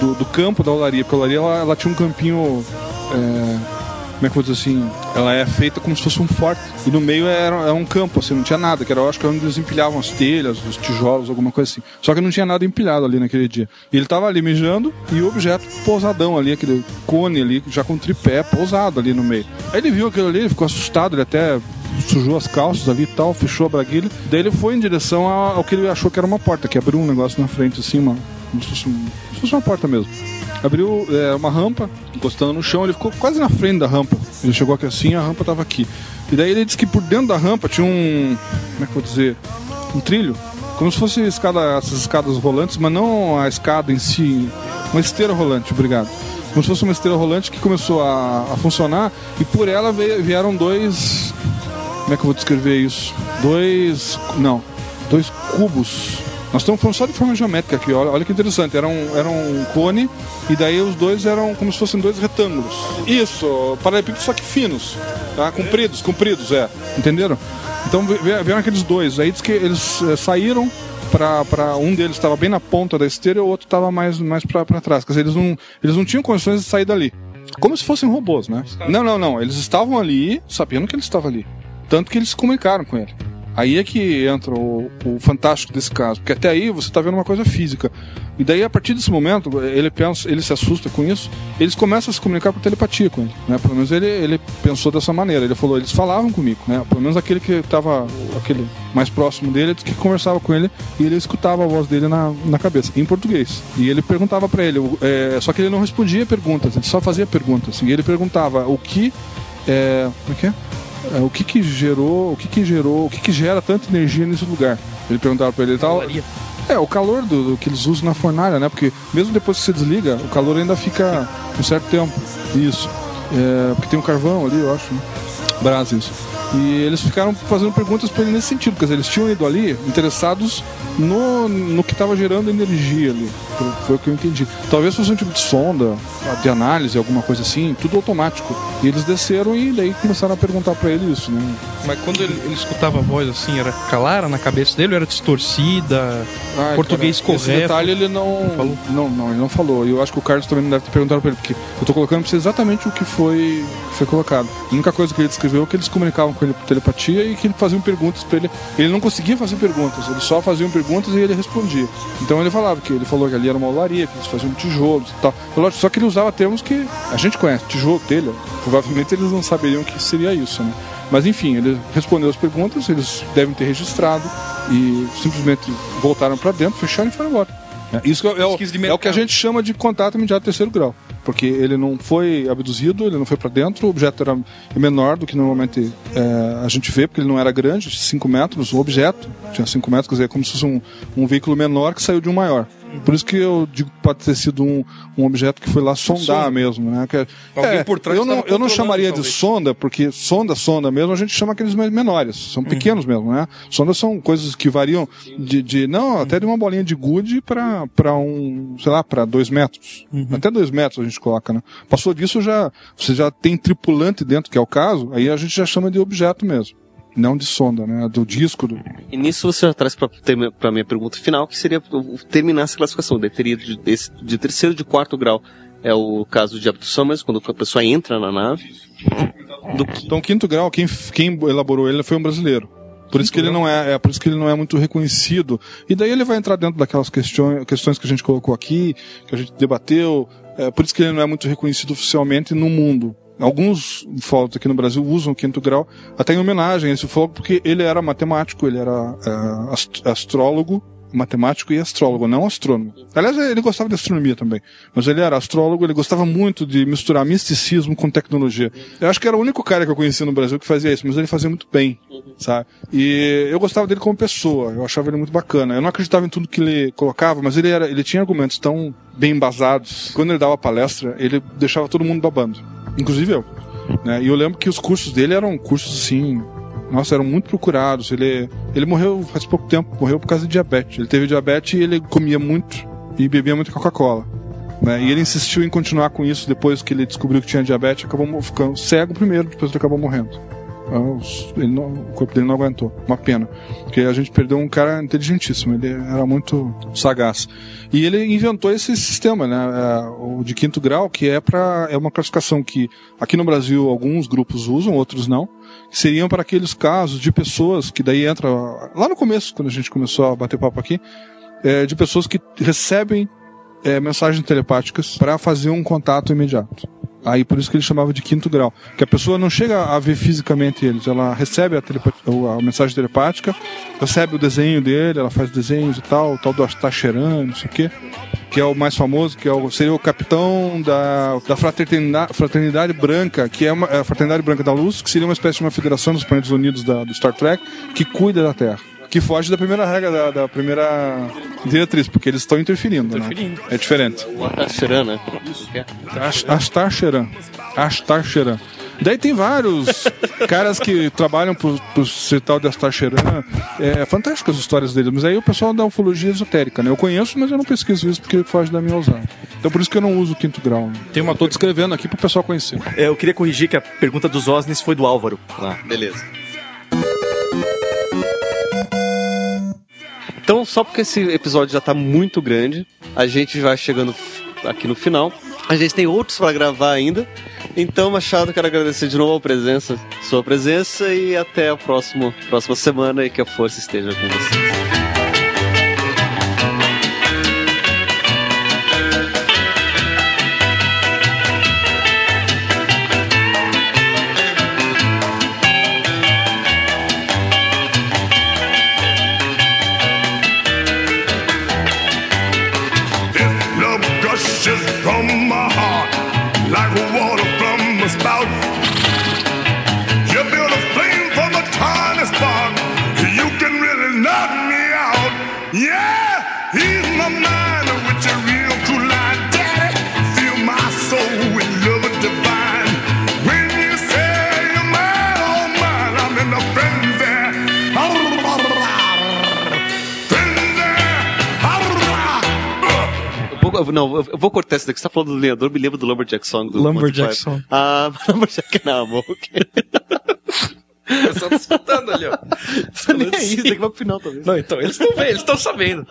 do, do campo da olaria. Porque a olaria, ela, ela tinha um campinho... é, como é que eu vou dizer assim? Ela é feita como se fosse um forte. E no meio era, era um campo, assim, não tinha nada, que era, eu acho que era onde eles empilhavam as telhas, os tijolos, alguma coisa assim. Só que não tinha nada empilhado ali naquele dia. E ele tava ali mijando e o objeto pousadão ali, aquele cone ali, já com tripé pousado ali no meio. Aí ele viu aquilo ali, ele ficou assustado, ele até sujou as calças ali e tal, fechou a braguilha. Daí ele foi em direção ao que ele achou que era uma porta, que abriu um negócio na frente, assim, uma, como se fosse, um- como se fosse uma porta mesmo. Abriu é, uma rampa, encostando no chão, ele ficou quase na frente da rampa. Ele chegou aqui assim, a rampa tava aqui. E daí ele disse que por dentro da rampa tinha um. Como é que eu vou dizer? Um trilho. Como se fosse escada, essas escadas rolantes, mas não a escada em si. Uma esteira rolante, obrigado. Como se fosse uma esteira rolante que começou a, a funcionar e por ela veio- vieram dois. Como é que eu vou descrever isso? Dois. Não. Dois cubos. Nós estamos falando só de forma geométrica aqui, olha, olha que interessante. Era um, era um cone e daí os dois eram como se fossem dois retângulos. Isso, paralelepípedos só que finos, tá? Compridos, compridos, é. Entenderam? Então vieram aqueles dois. Aí diz que eles eh, saíram para um deles estava bem na ponta da esteira e o outro estava mais mais para trás. Quer dizer, eles não eles não tinham condições de sair dali. Como se fossem robôs, né? Não, não, não. Eles estavam ali, sabendo que eles estavam ali. Tanto que eles se comunicaram com ele. Aí é que entra o, o fantástico desse caso, porque até aí você está vendo uma coisa física. E daí, a partir desse momento, ele pensa, ele se assusta com isso, eles começam a se comunicar por telepatia com ele. Né? Pelo menos ele, ele pensou dessa maneira. Ele falou, eles falavam comigo, né? Pelo menos aquele que estava aquele mais próximo dele, que conversava com ele e ele escutava a voz dele na, na cabeça, em português. E ele perguntava para ele, é, só que ele não respondia perguntas, ele só fazia perguntas. E ele perguntava o que. É, como é que é? É, o que que gerou, o que que gerou, o que que gera tanta energia nesse lugar? Ele perguntava pra ele e tal. É, o calor do, do que eles usam na fornalha, né? Porque mesmo depois que você desliga, o calor ainda fica um certo tempo. Isso. É, porque tem um carvão ali, eu acho. Né? Brasa, isso. E eles ficaram fazendo perguntas pra ele nesse sentido, dizer, eles tinham ido ali interessados no, no que estava gerando energia ali. Foi o que eu entendi. Talvez fosse um tipo de sonda, de análise, alguma coisa assim, tudo automático. E eles desceram e daí começaram a perguntar pra ele isso, né? Mas quando ele, ele escutava a voz assim, era clara na cabeça dele ou era distorcida? Ai, português cara, Esse correto? detalhe ele não, falou? não, não, ele não falou. E eu acho que o Carlos também não deve ter perguntado pra ele, porque eu tô colocando pra você exatamente o que foi, foi colocado. A única coisa que ele descreveu é que eles comunicavam com ele por telepatia e que ele faziam perguntas pra ele. Ele não conseguia fazer perguntas, eles só faziam perguntas e ele respondia. Então ele falava que ele falou que ali era uma olaria, que eles faziam tijolos e tal. Lógico, Só que ele usava termos que a gente conhece, tijolo, telha. Provavelmente eles não saberiam que seria isso, né? Mas enfim, ele respondeu as perguntas, eles devem ter registrado e simplesmente voltaram pra dentro, fecharam e foram embora. É, Isso é, o, é o que a gente chama de contato imediato terceiro grau. Porque ele não foi abduzido, ele não foi pra dentro, o objeto era menor do que normalmente é, a gente vê, porque ele não era grande, 5 metros, o objeto tinha 5 metros, quer dizer, é como se fosse um, um veículo menor que saiu de um maior. Por isso que eu digo que pode ter sido um, um objeto que foi lá sondar Sonda. mesmo, né? Que, Alguém é, por trás eu não, eu não chamaria de talvez. sonda, porque sonda, sonda mesmo, a gente chama aqueles men- menores, são pequenos mesmo, né? Sondas são coisas que variam de, de não, até de uma bolinha de gude para um, sei lá, para dois metros. Até dois metros a gente coloca, né? Passou disso já, você já tem tripulante dentro, que é o caso, aí a gente já chama de objeto mesmo. Não de sonda, né? Do disco. Do... E nisso você já traz termi- pra minha pergunta final, que seria terminar essa classificação. Daí teria de, de terceiro de quarto grau é o caso de abdução, mas quando a pessoa entra na nave. Do que Então, quinto grau, quem, quem elaborou ele foi um brasileiro. Por isso que ele não é, é, por isso que ele não é muito reconhecido. E daí ele vai entrar dentro daquelas questões, questões que a gente colocou aqui, que a gente debateu. É, por isso que ele não é muito reconhecido oficialmente no mundo. Alguns ufólogos aqui no Brasil usam o quinto grau até em homenagem a esse ufólogo, porque ele era matemático, ele era é, ast- astrólogo, matemático e astrólogo, não astrônomo. Aliás, ele gostava de astronomia também, mas ele era astrólogo, ele gostava muito de misturar misticismo com tecnologia. Eu acho que era o único cara que eu conhecia no Brasil que fazia isso, mas ele fazia muito bem, sabe? E eu gostava dele como pessoa, eu achava ele muito bacana. Eu não acreditava em tudo que ele colocava, mas ele era, ele tinha argumentos tão bem embasados. Quando ele dava palestra, ele deixava todo mundo babando, inclusive eu. Né? E eu lembro que os cursos dele eram cursos assim, nossa, eram muito procurados. Ele, ele morreu faz pouco tempo, morreu por causa de diabetes. Ele teve diabetes e ele comia muito e bebia muito Coca-Cola. Né? E ele insistiu em continuar com isso depois que ele descobriu que tinha diabetes, acabou ficando cego primeiro, depois ele acabou morrendo. Os- ele não- o corpo dele não aguentou. Uma pena. Porque a gente perdeu um cara inteligentíssimo, ele era muito sagaz. E ele inventou esse sistema, né? é, o de quinto grau, que é para é uma classificação que aqui no Brasil alguns grupos usam, outros não, que seriam para aqueles casos de pessoas que daí entra lá no começo, quando a gente começou a bater papo aqui, é, de pessoas que recebem é, mensagens telepáticas para fazer um contato imediato. Aí por isso que ele chamava de quinto grau. Que a pessoa não chega a ver fisicamente eles, ela recebe a, a mensagem telepática, recebe o desenho dele, ela faz desenhos e tal, o tal do Astacheran, não sei o quê, que é o mais famoso, que é o, seria o capitão da, da fraternidade, fraternidade Branca, que é uma, é a Fraternidade Branca da Luz, que seria uma espécie de uma federação dos planetas unidos da, do Star Trek, que cuida da Terra. Que foge da primeira regra, da, da primeira diretriz, porque eles estão interferindo. né? É diferente. o Atacheran, né? As- Astar Sheran. Astar Sheran. Daí tem vários [laughs] caras que trabalham pro, pro tal de Astar Sheran. É fantásticas as histórias deles, mas aí o pessoal da ufologia esotérica, né? Eu conheço, mas eu não pesquiso isso porque foge da minha ousada. Então por isso que eu não uso o quinto grau. né? Tem uma Tô descrevendo aqui pro pessoal conhecer. É, Eu queria corrigir que a pergunta dos OSNIs foi do Álvaro. Lá. Beleza. Então, só porque esse episódio já tá muito grande, a gente vai chegando aqui no final. A gente tem outros para gravar ainda. Então, Machado, quero agradecer de novo a presença, sua presença e até a próxima, próxima semana e que a força esteja com você. Eu- não, eu vou cortar isso daqui. Você tá falando do lenhador, me lembra do Lumberjack Song. Do Lumberjack. Song. Ah, [laughs] Lumberjack não, amor. Eu só tô escutando ali, ó. Nem é isso, daqui vai pro final talvez. Não, então, eles estão vendo, eles estão sabendo.